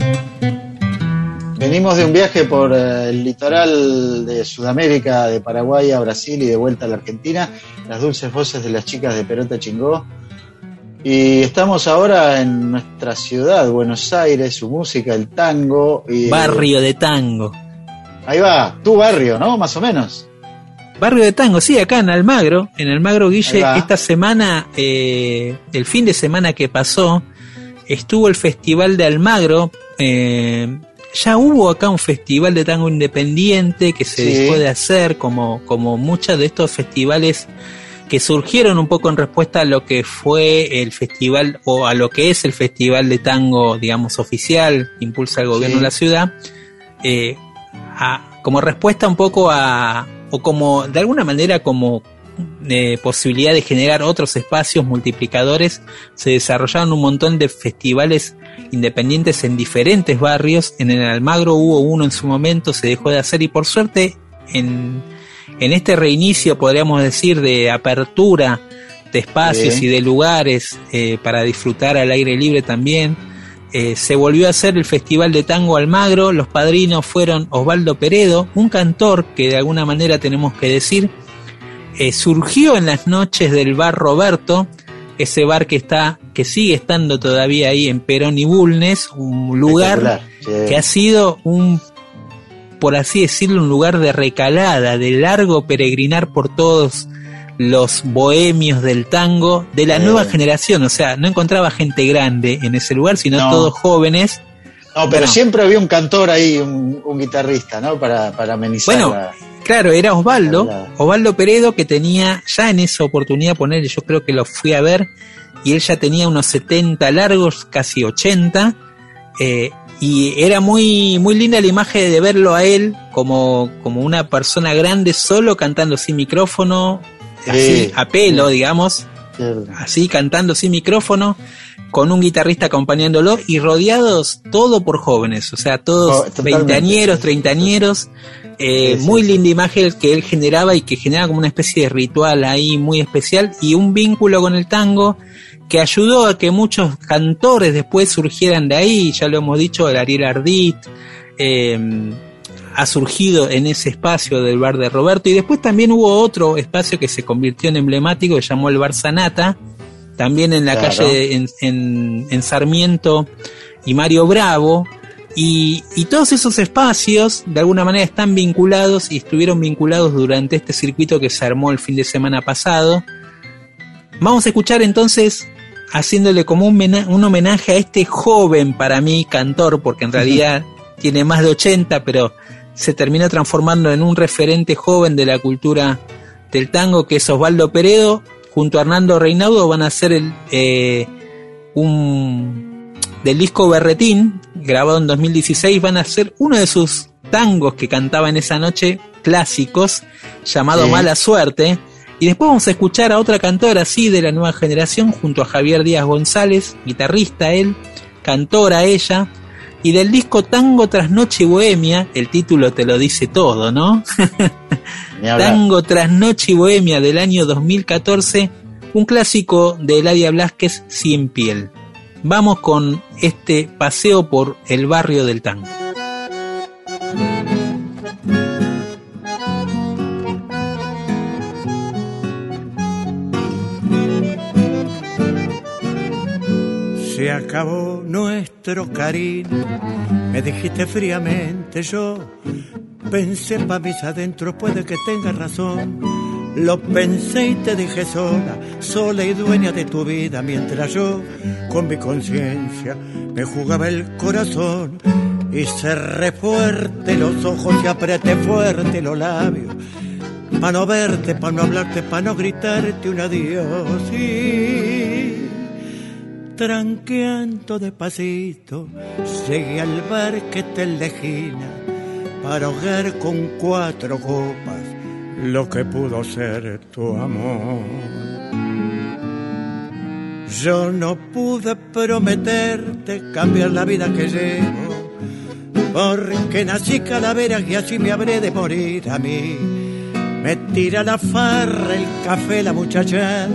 Speaker 3: Venimos de un viaje por eh, el litoral de Sudamérica, de Paraguay a Brasil y de vuelta a la Argentina, las dulces voces de las chicas de Perota Chingó. Y estamos ahora en nuestra ciudad, Buenos Aires, su música, el tango. Y,
Speaker 2: Barrio de tango.
Speaker 3: Ahí va, tu barrio, ¿no? Más o menos.
Speaker 2: Barrio de Tango, sí, acá en Almagro. En Almagro, Guille, esta semana, eh, el fin de semana que pasó, estuvo el Festival de Almagro. eh, ya hubo acá un festival de tango independiente que se
Speaker 3: Sí.
Speaker 2: dejó de hacer, como, como muchos de estos festivales que surgieron un poco en respuesta a lo que fue el festival o a lo que es el festival de tango, digamos, oficial, que impulsa el gobierno
Speaker 3: Sí.
Speaker 2: de la ciudad, eh, a- como respuesta un poco a, o como de alguna manera como eh, posibilidad de generar otros espacios multiplicadores, se desarrollaron un montón de festivales independientes en diferentes barrios. En el Almagro hubo uno en su momento, se dejó de hacer y por suerte en, en este reinicio, podríamos decir, de apertura de espacios y de lugares eh, para disfrutar al aire libre también, eh, se volvió a hacer el Festival de Tango Almagro. Los padrinos fueron Osvaldo Peredo, un cantor que de alguna manera tenemos que decir, eh, surgió en las noches del bar Roberto, ese bar que está, que sigue estando todavía ahí en Perón y Bulnes, un lugar
Speaker 3: sí.
Speaker 2: que ha sido un, por así decirlo, un lugar de recalada, de largo peregrinar por todos los bohemios del tango de la
Speaker 3: Eh.
Speaker 2: nueva generación, o sea, no encontraba gente grande en ese lugar, sino
Speaker 3: No.
Speaker 2: todos jóvenes.
Speaker 3: No, pero
Speaker 2: Bueno.
Speaker 3: siempre había un cantor ahí, un, un guitarrista, ¿no? Para, para amenizar.
Speaker 2: Bueno,
Speaker 3: la-
Speaker 2: Claro, era Osvaldo. Osvaldo Peredo que tenía ya en esa oportunidad poner, yo creo que lo fui a ver y él ya tenía unos 70 largos, casi 80, eh, y era muy muy linda la imagen de verlo a él como como una persona grande solo cantando sin micrófono. Así a pelo, digamos, así cantando sin micrófono, con un guitarrista acompañándolo y rodeados todo por jóvenes, o sea,
Speaker 3: Oh,
Speaker 2: todos veinteañeros, treintañeros, eh,
Speaker 3: Sí,
Speaker 2: muy
Speaker 3: sí.
Speaker 2: linda imagen que él generaba y que generaba como una especie de ritual ahí muy especial y un vínculo con el tango que ayudó a que muchos cantores después surgieran de ahí, ya lo hemos dicho, el Ariel Ardit, eh, ha surgido en ese espacio del bar de Roberto y después también hubo otro espacio que se convirtió en emblemático que llamó el bar Sanata, también en la
Speaker 3: Claro.
Speaker 2: calle en, en- en Sarmiento y Mario Bravo y, y todos esos espacios de alguna manera están vinculados y estuvieron vinculados durante este circuito que se armó el fin de semana pasado. Vamos a escuchar entonces haciéndole como un, un homenaje a este joven para mí cantor, porque en realidad tiene más de 80, pero se termina transformando en un referente joven de la cultura del tango, que es Osvaldo Peredo, junto a Hernando Reinaudo van a hacer el, eh, un del disco Berretín, grabado en 2016, van a hacer uno de sus tangos que cantaba en esa noche, clásicos, llamado
Speaker 3: Sí.
Speaker 2: Mala Suerte. Y después vamos a escuchar a otra cantora así de la nueva generación, junto a Javier Díaz González, guitarrista él, cantora ella. Y del disco Tango tras Noche Bohemia, el título te lo dice todo, ¿no? Tango tras Noche Bohemia del año 2014, un clásico de Eladia Blasquez sin piel. Vamos con este paseo por el barrio del tango.
Speaker 13: Se acabó nuestro cariño, me dijiste fríamente yo,
Speaker 14: Pensé pa' mis adentros, puede que tenga razón. Lo pensé y te dije sola, sola y dueña de tu vida, mientras yo, con mi conciencia, me jugaba el corazón. Y cerré fuerte los ojos y apreté fuerte los labios. Pa' no verte, pa' no hablarte, pa' no gritarte un adiós. Tranqueando despacito, llegué al bar que te elegina para ahogar con cuatro copas lo que pudo ser tu amor. Yo no pude prometerte cambiar la vida que llevo, porque nací calavera y así me habré de morir a mí. Me tira la farra, el café, la muchachada,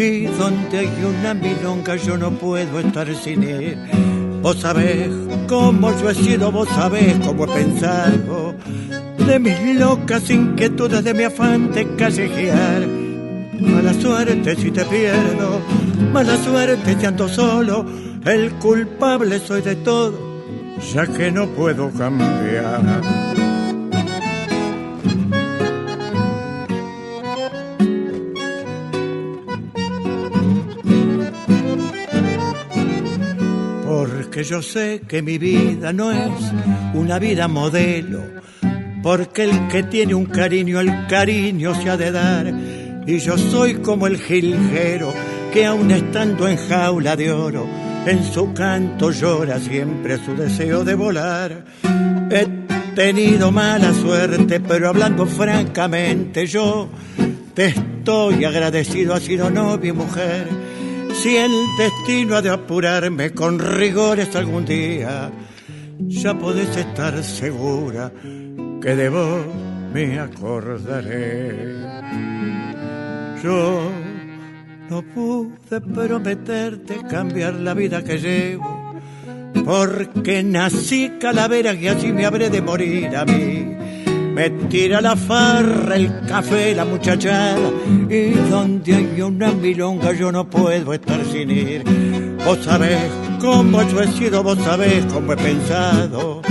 Speaker 14: y donde hay una milonga yo no puedo estar sin ir. Vos sabés cómo yo he sido, vos sabés cómo he pensado de mis locas inquietudes, de mi afán de callejear. Mala suerte si te pierdo, mala suerte si ando solo, el culpable soy de todo, ya que no puedo cambiar. Yo sé que mi vida no es una vida modelo, porque el que tiene un cariño, el cariño se ha de dar. Y yo soy como el jilguero que aun estando en jaula de oro, en su canto llora siempre su deseo de volar. He tenido mala suerte, pero hablando francamente yo te estoy agradecido, ha sido novia y mujer. Si el destino ha de apurarme con rigores algún día, ya podés estar segura que de vos me acordaré. Yo no pude prometerte cambiar la vida que llevo, porque nací calavera y así me habré de morir a mí. Me tira la farra, el café, la muchachada, y donde hay una milonga yo no puedo estar sin ir. Vos sabés cómo yo he sido, vos sabés cómo he pensado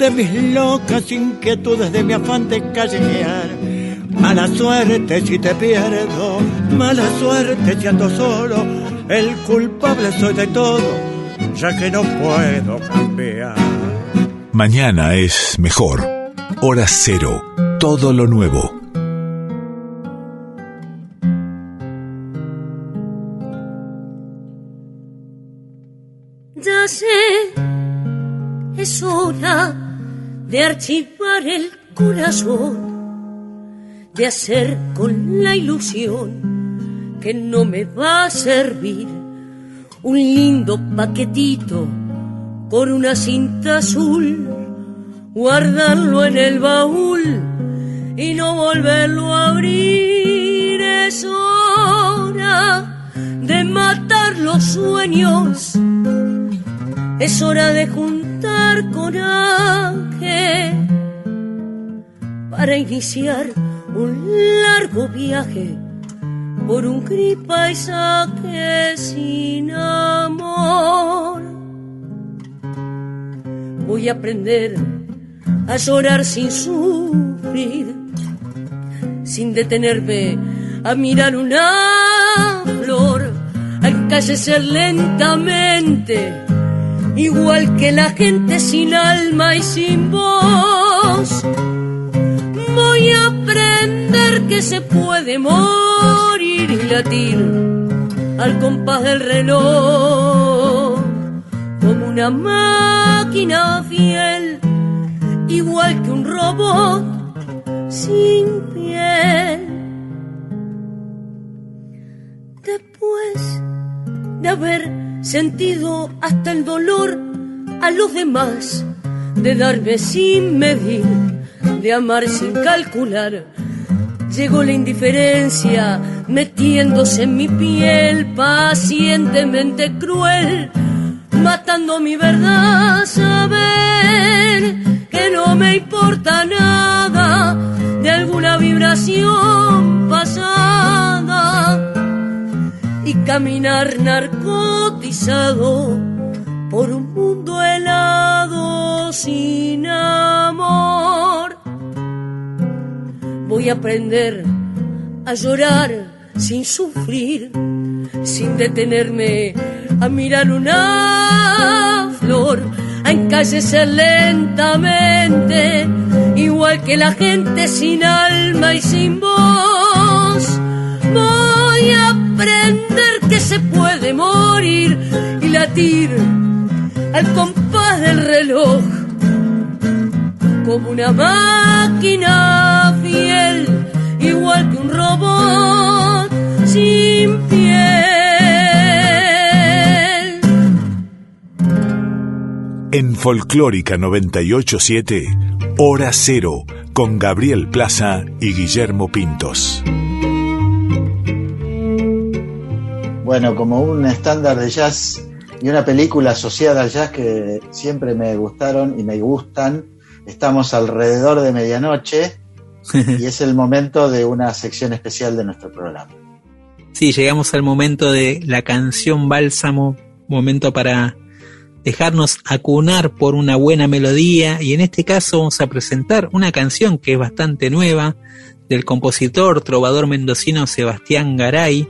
Speaker 14: de mis locas inquietudes, de mi afán de callejear. Mala suerte si te pierdo, mala suerte si ando solo, el culpable soy de todo, ya que no puedo cambiar.
Speaker 4: Mañana es mejor. Hora cero. Todo lo nuevo.
Speaker 1: Ya sé, es hora de archivar el corazón, de hacer con la ilusión que no me va a servir un lindo paquetito con una cinta azul, guardarlo en el baúl y no volverlo a abrir. Es hora de matar los sueños, es hora de juntar coraje para iniciar un largo viaje por un gris paisaje sin amor. Voy a aprender a llorar sin sufrir, sin detenerme a mirar una flor, a encallecer lentamente, igual que la gente sin alma y sin voz. Voy a aprender que se puede morir y latir al compás del reloj como una máquina fiel, igual que un robot sin piel. Después de haber sentido hasta el dolor a los demás, de darme sin medir, de amar sin calcular, llegó la indiferencia metiéndose en mi piel pacientemente cruel matando mi verdad, saber que no me importa nada de alguna vibración pasada y caminar narcotizado por un mundo helado sin amor. Voy a aprender a llorar sin sufrir, sin detenerme a mirar una flor, a encallecer lentamente, igual que la gente sin alma y sin voz. Voy a aprender que se puede morir y latir al compás del reloj como una máquina fiel, igual que un robot sin piel.
Speaker 4: En Folclórica 987, Hora Cero, con Gabriel Plaza y Guillermo Pintos.
Speaker 3: Bueno, como un estándar de jazz y una película asociada al jazz que siempre me gustaron y me gustan, estamos alrededor de medianoche y es el momento de una sección especial de nuestro programa.
Speaker 2: Sí, llegamos al momento de la canción bálsamo, momento para dejarnos acunar por una buena melodía y en este caso vamos a presentar una canción que es bastante nueva del compositor trovador mendocino Sebastián Garay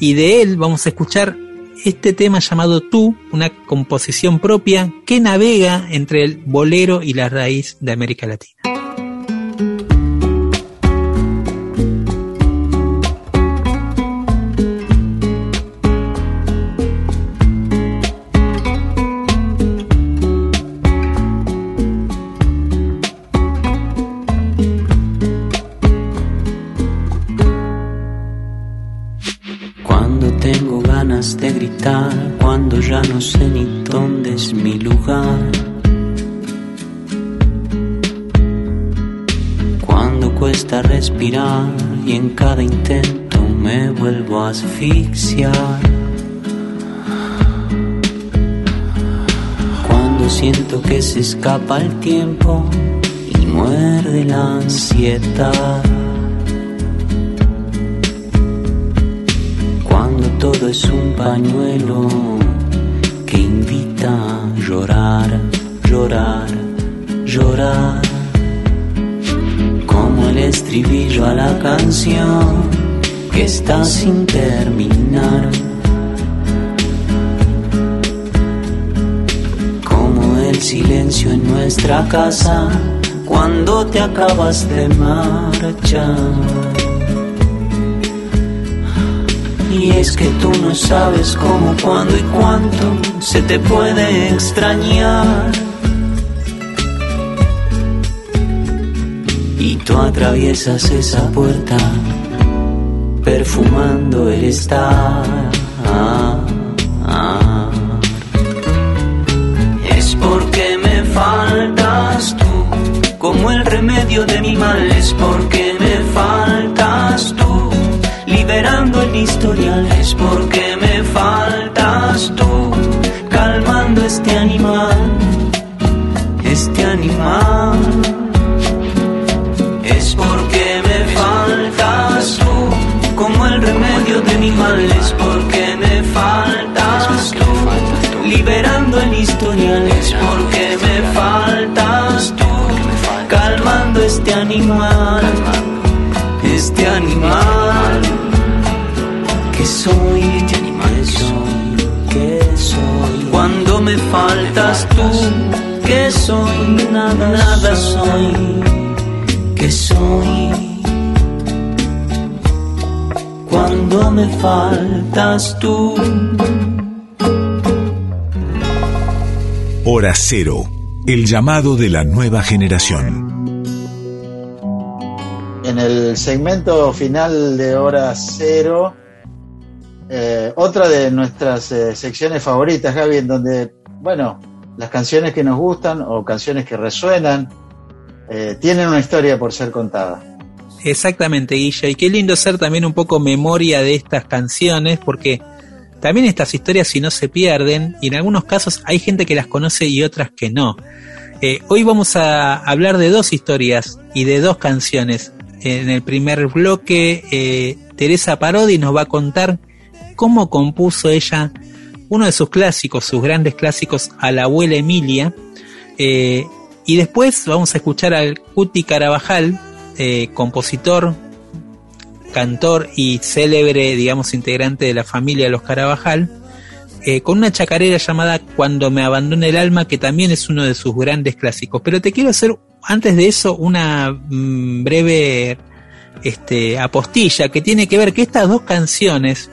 Speaker 2: y de él vamos a escuchar este tema llamado Tú, una composición propia que navega entre el bolero y la raíz de América Latina.
Speaker 15: Cuando ya no sé ni dónde es mi lugar. Cuando cuesta respirar y en cada intento me vuelvo a asfixiar. Cuando siento que se escapa el tiempo y muerde la ansiedad. Todo es un pañuelo que invita a llorar, llorar, llorar. Como el estribillo a la canción que está sin terminar. Como el silencio en nuestra casa cuando te acabas de marchar. Y es que tú no sabes cómo, cuándo y cuánto se te puede extrañar. Y tú atraviesas esa puerta perfumando el estar. Es porque me faltas tú, como el remedio de mi mal, es porque es porque me faltas tú, calmando este animal, este animal. Es porque me faltas tú, como el remedio de mi mal, es porque me faltas tú, liberando el historial, es porque me faltas tú, calmando este animal, faltas tú, que soy, nada, nada soy, que soy. Cuando me faltas tú.
Speaker 4: Hora Cero, el llamado de la nueva generación.
Speaker 3: En el segmento final de Hora Cero, eh, otra de nuestras eh, secciones favoritas, Gaby, en donde, bueno, las canciones que nos gustan o canciones que resuenan eh, tienen una historia por ser contada.
Speaker 2: Exactamente, Guilla. Y qué lindo ser también un poco memoria de estas canciones, porque también estas historias si no se pierden, y en algunos casos hay gente que las conoce y otras que no. Eh, hoy vamos a hablar de dos historias y de dos canciones. En el primer bloque, eh, Teresa Parodi nos va a contar cómo compuso ella uno de sus clásicos, sus grandes clásicos, a la abuela Emilia. Eh, y después vamos a escuchar al Cuti Carabajal eh, compositor, cantor y célebre, digamos, integrante de la familia de los Carabajal, eh, con una chacarera llamada Cuando me abandone el alma, que también es uno de sus grandes clásicos. Pero te quiero hacer, antes de eso, una mm, breve este, apostilla que tiene que ver que estas dos canciones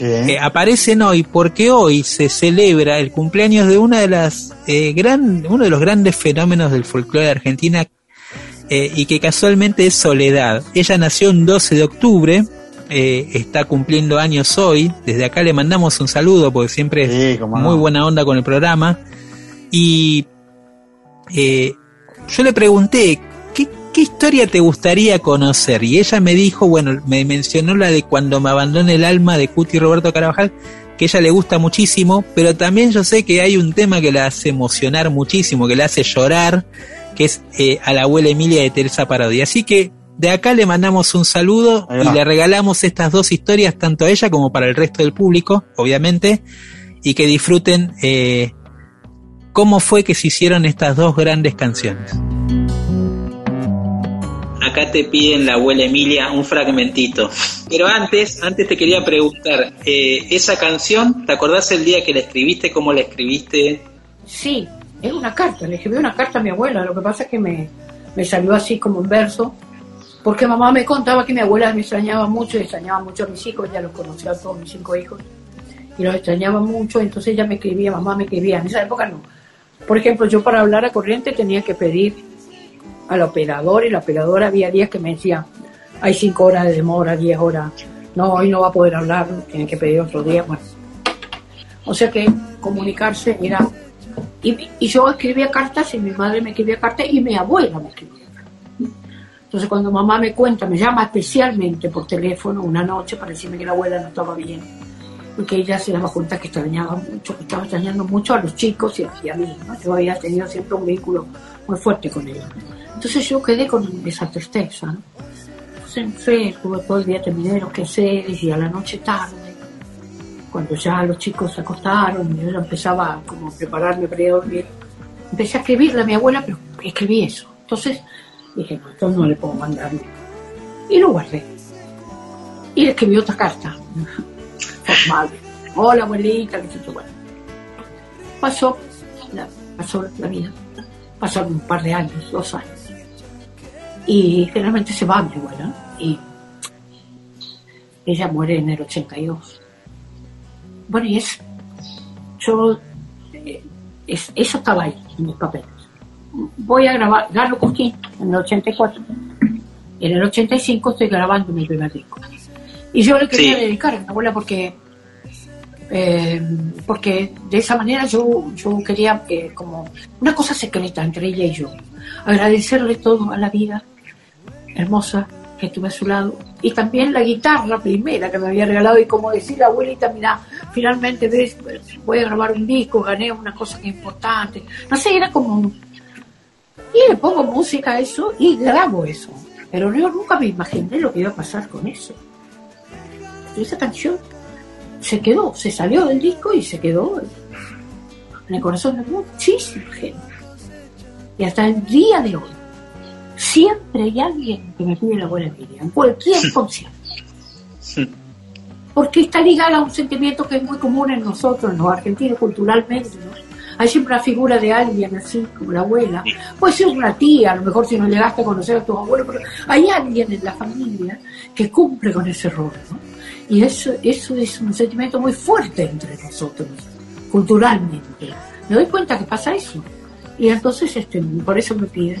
Speaker 2: eh, aparecen hoy porque hoy se celebra el cumpleaños de una de las eh, gran, uno de los grandes fenómenos del folclore de Argentina eh, y que casualmente es Soledad. Ella nació un 12 de octubre, eh, está cumpliendo años hoy. Desde acá le mandamos un saludo porque siempre es muy buena onda con el programa. Y yo le pregunté, ¿qué, ¿qué historia te gustaría conocer? Y ella me dijo, bueno, me mencionó la de Cuando me abandone el alma de Cuti Roberto Carabajal, que ella le gusta muchísimo, pero también yo sé que hay un tema que la hace emocionar muchísimo, que la hace llorar, que es eh, a la abuela Emilia de Teresa Parodi. Así que de acá le mandamos un saludo y le regalamos estas dos historias, tanto a ella como para el resto del público, obviamente, y que disfruten eh, cómo fue que se hicieron estas dos grandes canciones. Acá te piden la abuela Emilia un fragmentito. Pero antes, antes te quería preguntar, eh, esa canción, ¿te acordás el día que la escribiste, cómo la escribiste?
Speaker 16: Sí, es una carta, le escribí una carta a mi abuela, lo que pasa es que me, me salió así como en verso, porque mamá me contaba que mi abuela me extrañaba mucho y extrañaba mucho a mis hijos, ya los conocía a todos mis cinco hijos, y los extrañaba mucho, entonces ella me escribía, mamá me escribía, en esa época no. Por ejemplo, yo para hablar a corriente tenía que pedir al operador y la operadora había días que me decía, hay cinco horas de demora, diez horas, no, hoy no va a poder hablar, tiene que pedir otro día, bueno. O sea que comunicarse era... Y, yo escribía cartas y mi madre me escribía cartas y mi abuela me escribía cartas. Entonces cuando mamá me cuenta, me llama especialmente por teléfono una noche para decirme que la abuela no estaba bien. Y que ella se daba cuenta que extrañaba mucho, que estaba extrañando mucho a los chicos y a, mí. Yo había tenido siempre un vínculo muy fuerte con ella. Entonces yo quedé con esa tristeza. ¿no? Entonces estuve todo el día terminé los quehaceres y a la noche tarde, cuando ya los chicos se acostaron yo ya empezaba como a prepararme para ir a dormir, empecé a escribirle a mi abuela, pero escribí eso. Entonces dije, no, esto no le puedo mandar. Y lo guardé. Y le escribí otra carta. Formal. Hola abuelita, que yo, bueno. Pasó pasó la vida. Pasaron un par de años, dos años. Y generalmente se va mi abuela. Y ella muere en el 82. Bueno, y es. Yo. eh, es- eso estaba ahí, en mis papeles. Voy a grabar, Galo Cosquín, en el 84. En el 85 estoy grabando mi primer disco. Y yo le quería
Speaker 2: Sí.
Speaker 16: dedicar a mi abuela porque. eh, porque de esa manera yo, yo quería eh, como una cosa secreta entre ella y yo. Agradecerle todo a la vida hermosa que estuve a su lado. Y también la guitarra primera que me había regalado y como decir la abuelita, mira, finalmente ves, voy a grabar un disco, gané una cosa que es importante. No sé, era como... Y le pongo música a eso y grabo eso. Pero yo nunca me imaginé lo que iba a pasar con eso. Esa canción se quedó, se salió del disco y se quedó en el corazón de muchísima gente. Y hasta el día de hoy, siempre hay alguien que me pide la buena Emilia, en cualquier concierto. Porque está ligada a un sentimiento que es muy común en nosotros, en los argentinos, culturalmente. ¿no? Hay siempre una figura de alguien así, como la abuela. Puede ser una tía, a lo mejor si no llegaste a conocer a tus abuelos, pero hay alguien en la familia que cumple con ese rol. ¿no? Y eso, eso es un sentimiento muy fuerte entre nosotros, culturalmente. Me doy cuenta que pasa eso. Y entonces este, por eso me piden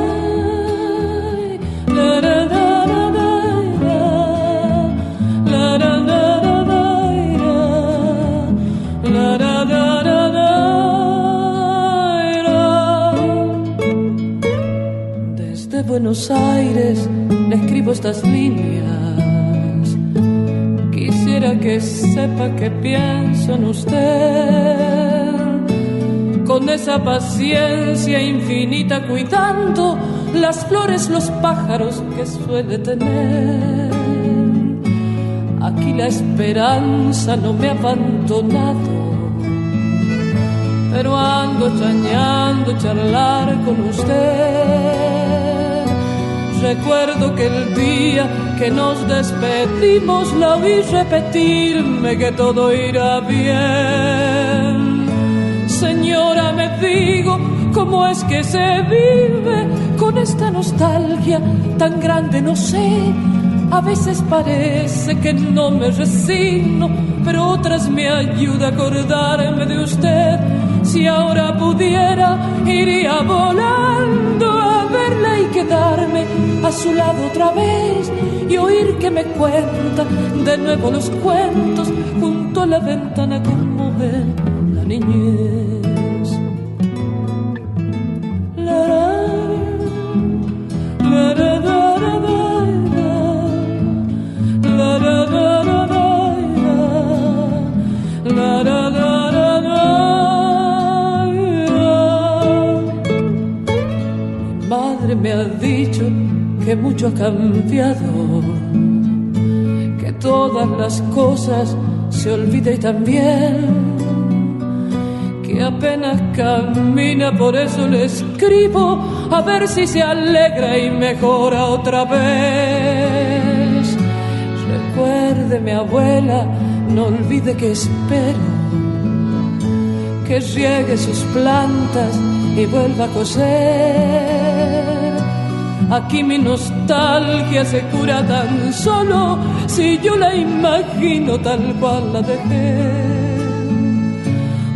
Speaker 17: Buenos Aires le escribo estas líneas. Quisiera que sepa que pienso en usted
Speaker 18: con esa paciencia infinita cuidando las flores, los pájaros que suele tener. Aquí la esperanza no me ha abandonado, pero ando extrañando charlar con usted. Recuerdo que el día que nos despedimos la vi repetirme que todo irá bien. Señora, me digo, ¿cómo es que se vive con esta nostalgia tan grande? No sé. A veces parece que no me resigno, pero otras me ayuda a acordarme de usted. Si ahora pudiera, iría volando quedarme a su lado otra vez y oír que me cuenta de nuevo los cuentos junto a la ventana como en la niñez. Que mucho ha cambiado, que todas las cosas se olvida y también que apenas camina, por eso le escribo a ver si se alegra y mejora otra vez. Recuerde mi abuela, no olvide que espero que riegue sus plantas y vuelva a coser. Aquí mi nostalgia se cura tan solo si yo la imagino tal cual la dejé.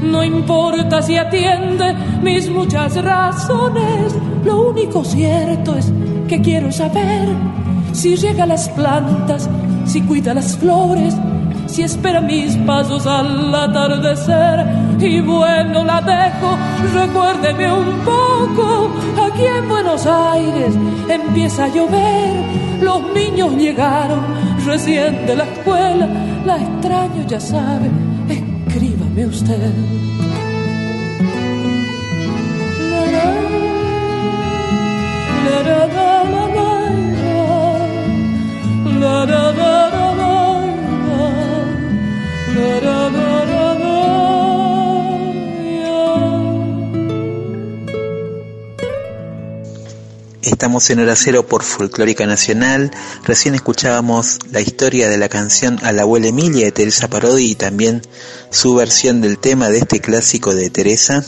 Speaker 18: No importa si atiende mis muchas razones, lo único cierto es que quiero saber si llega las plantas, si cuida las flores, si espera mis pasos al atardecer. Y bueno, la dejo, recuérdeme un poco, aquí en Buenos Aires empieza a llover, los niños llegaron recién de la escuela, la extraño ya sabe, escríbame usted.
Speaker 2: Estamos en Hora Cero por Folclórica Nacional. Recién escuchábamos la historia de la canción A la abuela Emilia de Teresa Parodi y también su versión del tema de este clásico de Teresa.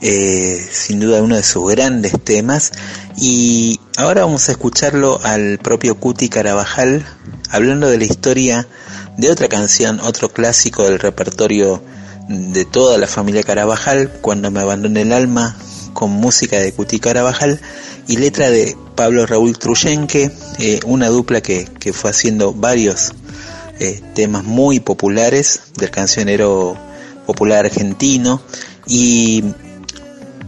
Speaker 2: Eh, sin duda uno de sus grandes temas. Y ahora vamos a escucharlo al propio Cuti Carabajal hablando de la historia de otra canción, otro clásico del repertorio de toda la familia Carabajal, Cuando me abandone el alma, con música de Cuti Carabajal y letra de Pablo Raúl Truyenque, eh, una dupla que, que, fue haciendo varios eh, temas muy populares del cancionero popular argentino y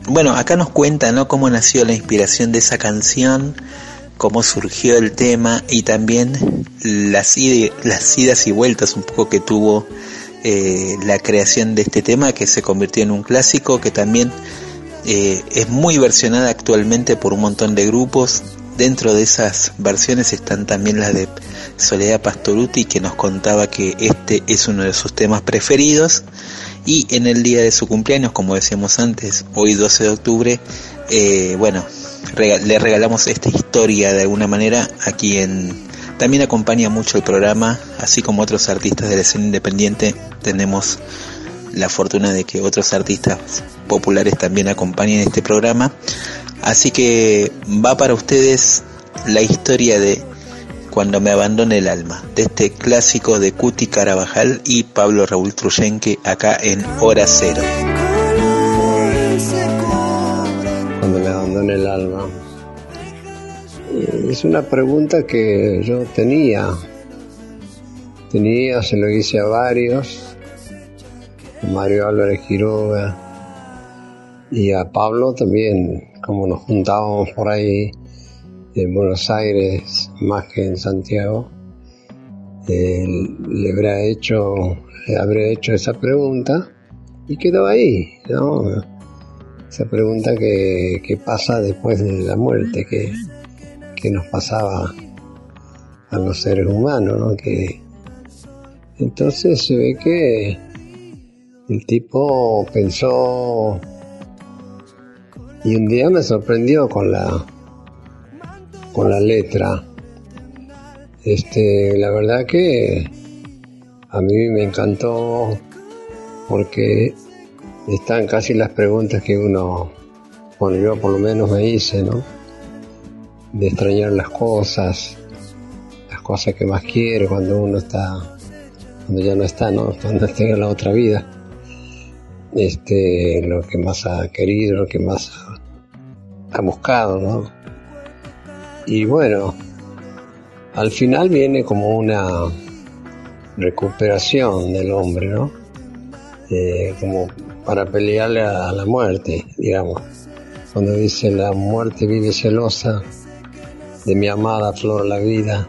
Speaker 2: bueno, acá nos cuenta ¿no? cómo nació la inspiración de esa canción, cómo surgió el tema y también las, id las idas y vueltas un poco que tuvo eh, la creación de este tema que se convirtió en un clásico que también eh, es muy versionada actualmente por un montón de grupos. Dentro de esas versiones están también las de Soledad Pastoruti que nos contaba que este es uno de sus temas preferidos y en el día de su cumpleaños, como decíamos antes, hoy 12 de octubre, eh, bueno, le regalamos esta historia de alguna manera aquí en... También acompaña mucho el programa, así como otros artistas de la escena independiente, tenemos la fortuna de que otros artistas populares también acompañen este programa. Así que va para ustedes la historia de Cuando me abandone el alma, de este clásico de Cuti Carabajal y Pablo Raúl Truyenque acá en Hora Cero.
Speaker 19: Cuando me abandone el alma. Es una pregunta que yo tenía. Tenía, se lo hice a varios, Mario Álvarez Quiroga y a Pablo también, como nos juntábamos por ahí en Buenos Aires más que en Santiago, le habrá hecho, le habré hecho esa pregunta y quedó ahí, ¿no? esa pregunta que, que pasa después de la muerte, que, que nos pasaba a los seres humanos, ¿no? Que, entonces se ve que el tipo pensó y un día me sorprendió con la con la letra. Este, la verdad que a mí me encantó porque están casi las preguntas que uno, bueno, yo por lo menos me hice, ¿no? De extrañar las cosas, las cosas que más quiere cuando uno está, cuando ya no está, ¿no? Cuando está en la otra vida. Este, lo que más ha querido, lo que más ha, buscado, ¿no? Y bueno, al final viene como una recuperación del hombre, ¿no? Eh, como para pelearle a la muerte, digamos. Cuando dice la muerte vive celosa de mi amada flor la vida.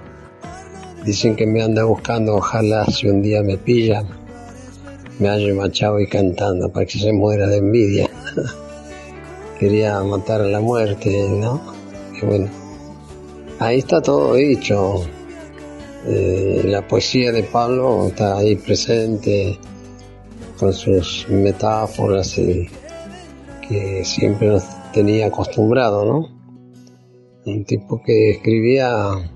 Speaker 19: Dicen que me anda buscando, ojalá si un día me pilla, me haya machado y cantando para que se muera de envidia. Quería matar a la muerte, ¿no? Y bueno, ahí está todo dicho. Eh, la poesía de Pablo está ahí presente con sus metáforas y que siempre nos tenía acostumbrado, ¿no? Un tipo que escribía,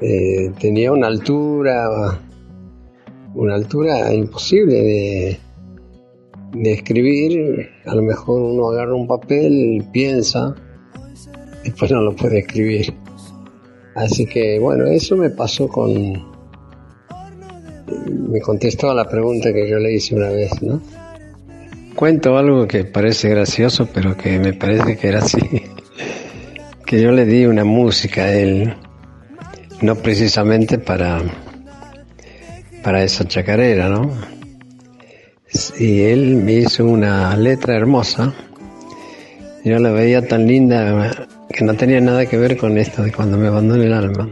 Speaker 19: eh, tenía una altura, una altura imposible de, de escribir. A lo mejor uno agarra un papel, piensa, después no lo puede escribir. Así que bueno, eso me pasó con... Me contestó a la pregunta que yo le hice una vez, ¿no? Cuento algo que parece gracioso, pero que me parece que era así. que yo le di una música a él, no precisamente para, para esa chacarera, ¿no? Y él me hizo una letra hermosa. Yo la veía tan linda que no tenía nada que ver con esto de cuando me abandone el alma.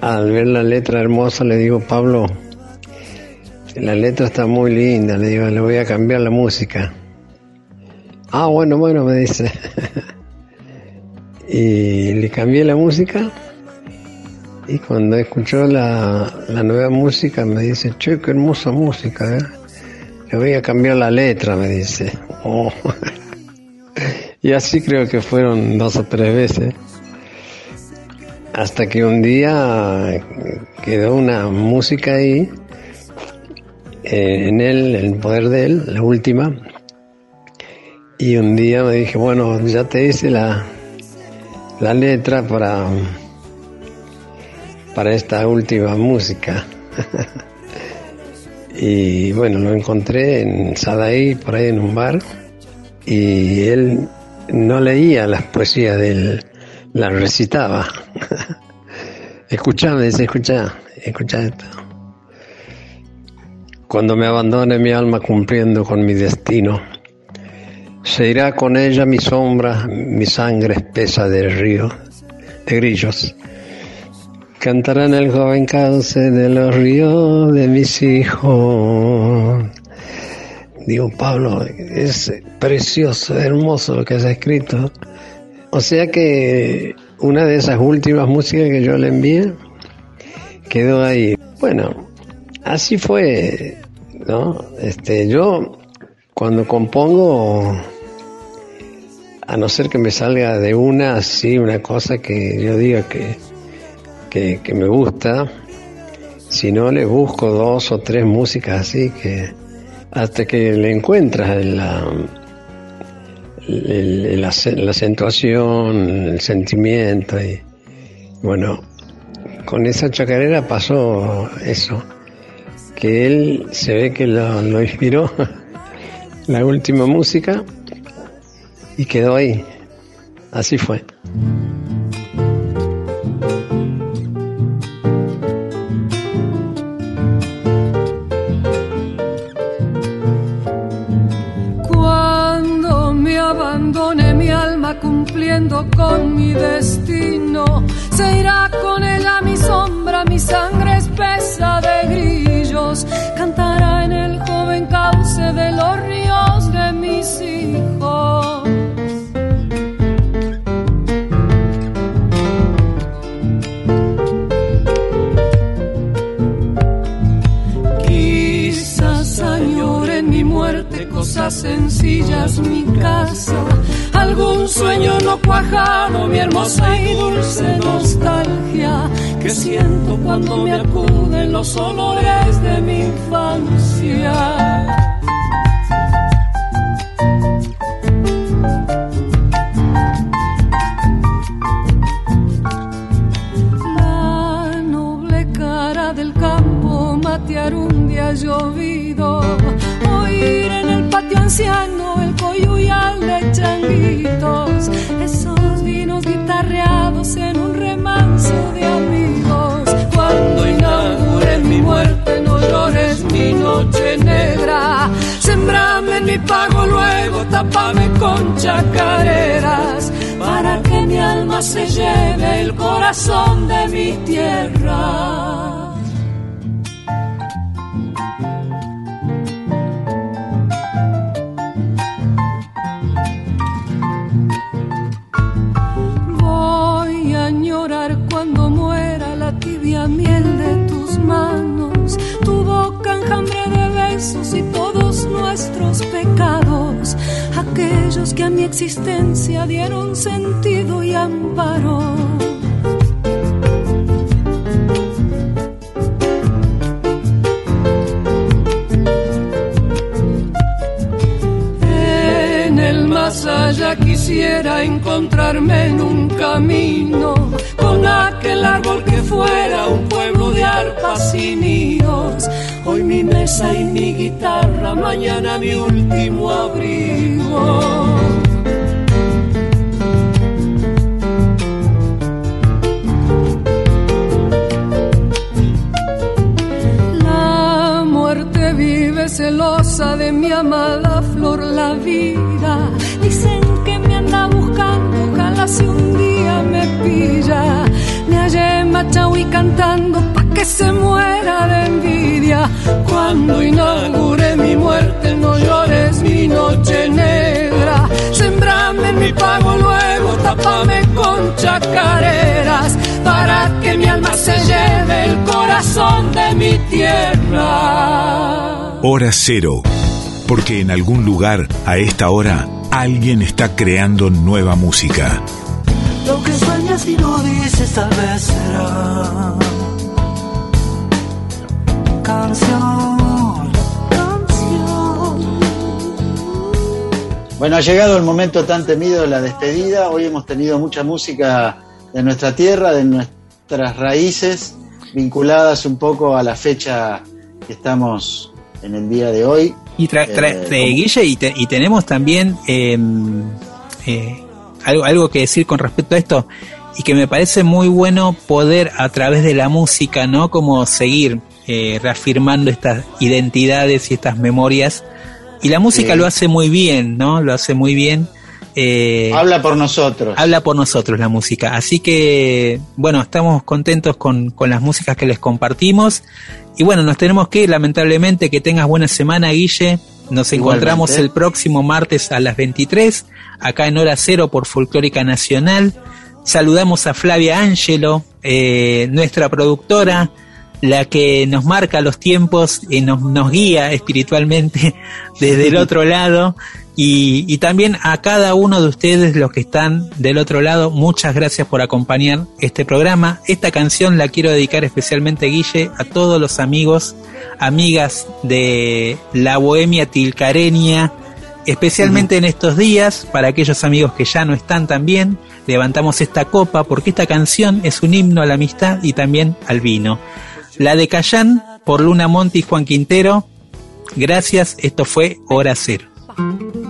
Speaker 19: Al ver la letra hermosa le digo, Pablo, la letra está muy linda, le digo, le voy a cambiar la música. Ah, bueno, bueno, me dice. y le cambié la música y cuando escuchó la, la nueva música me dice, che, qué hermosa música, ¿eh? Le voy a cambiar la letra, me dice. Oh. Y así creo que fueron dos o tres veces. Hasta que un día quedó una música ahí, eh, en él, el poder de él, la última. Y un día me dije, bueno, ya te hice la, la letra para, para esta última música. y bueno, lo encontré en Sadaí, por ahí en un bar. Y él no leía las poesías de él, las recitaba. escuchame, dice, escucha, escucha esto. Cuando me abandone mi alma cumpliendo con mi destino, se irá con ella mi sombra, mi sangre espesa de río, de grillos. Cantarán el joven cauce de los ríos de mis hijos. Digo, Pablo, es precioso, hermoso lo que has escrito. O sea que una de esas últimas músicas que yo le envié quedó ahí. Bueno, así fue, ¿no? Este, yo cuando compongo, a no ser que me salga de una así, una cosa que yo diga que, que, que me gusta, si no le busco dos o tres músicas así que hasta que le encuentras la, la, la acentuación, el sentimiento y bueno, con esa chacarera pasó eso, que él se ve que lo, lo inspiró la última música y quedó ahí, así fue.
Speaker 12: Y dulce nostalgia que siento cuando me acuden los olores de mi infancia. Se lleve el corazón de mi tierra. Existencia dieron sentido y amparo. En el más allá quisiera encontrarme en un camino con aquel árbol que fuera un pueblo de arpas y nidos. Hoy mi mesa y mi guitarra, mañana mi último abrigo. Celosa de mi amada flor la vida. Dicen que me anda buscando, ojalá si un día me pilla. Me hallé machao y cantando pa' que se muera de envidia. Cuando inaugure mi muerte, no llores mi noche negra. Sembrame en mi pago luego, tapame con chacareras. Para que mi alma se lleve el corazón de mi tierra.
Speaker 4: Hora cero. Porque en algún lugar, a esta hora, alguien está creando nueva música.
Speaker 9: Lo que sueñas y no dices tal vez será canción, canción.
Speaker 3: Bueno, ha llegado el momento tan temido de la despedida. Hoy hemos tenido mucha música de nuestra tierra, de nuestras raíces, vinculadas un poco a la fecha que estamos en el día de hoy.
Speaker 2: Y tra- tra-
Speaker 3: Eh,
Speaker 2: Guille, y, te- y tenemos también eh, eh, algo, algo que decir con respecto a esto, y que me parece muy bueno poder a través de la música, ¿no? Como seguir eh, reafirmando estas identidades y estas memorias. Y la música lo hace muy bien, ¿no? Lo hace muy bien. Eh,
Speaker 3: Habla por nosotros.
Speaker 2: habla por nosotros la música. Así que, bueno, estamos contentos con, con las músicas que les compartimos. Y bueno, nos tenemos que ir, lamentablemente. Que tengas buena semana, Guille. Nos encontramos el próximo martes a las 23, acá en Hora Cero por Folclórica Nacional. Saludamos a Flavia Ángelo, eh, nuestra productora, la que nos marca los tiempos y nos, nos guía espiritualmente desde el otro lado. Y, y también a cada uno de ustedes, los que están del otro lado, muchas gracias por acompañar este programa. Esta canción la quiero dedicar especialmente, Guille, a todos los amigos, amigas de la bohemia tilcareña, especialmente en estos días, para aquellos amigos que ya no están también, levantamos esta copa porque esta canción es un himno a la amistad y también al vino. La de Cayán por Luna Monte y Juan Quintero. Gracias, esto fue Hora Cero.
Speaker 9: 吧。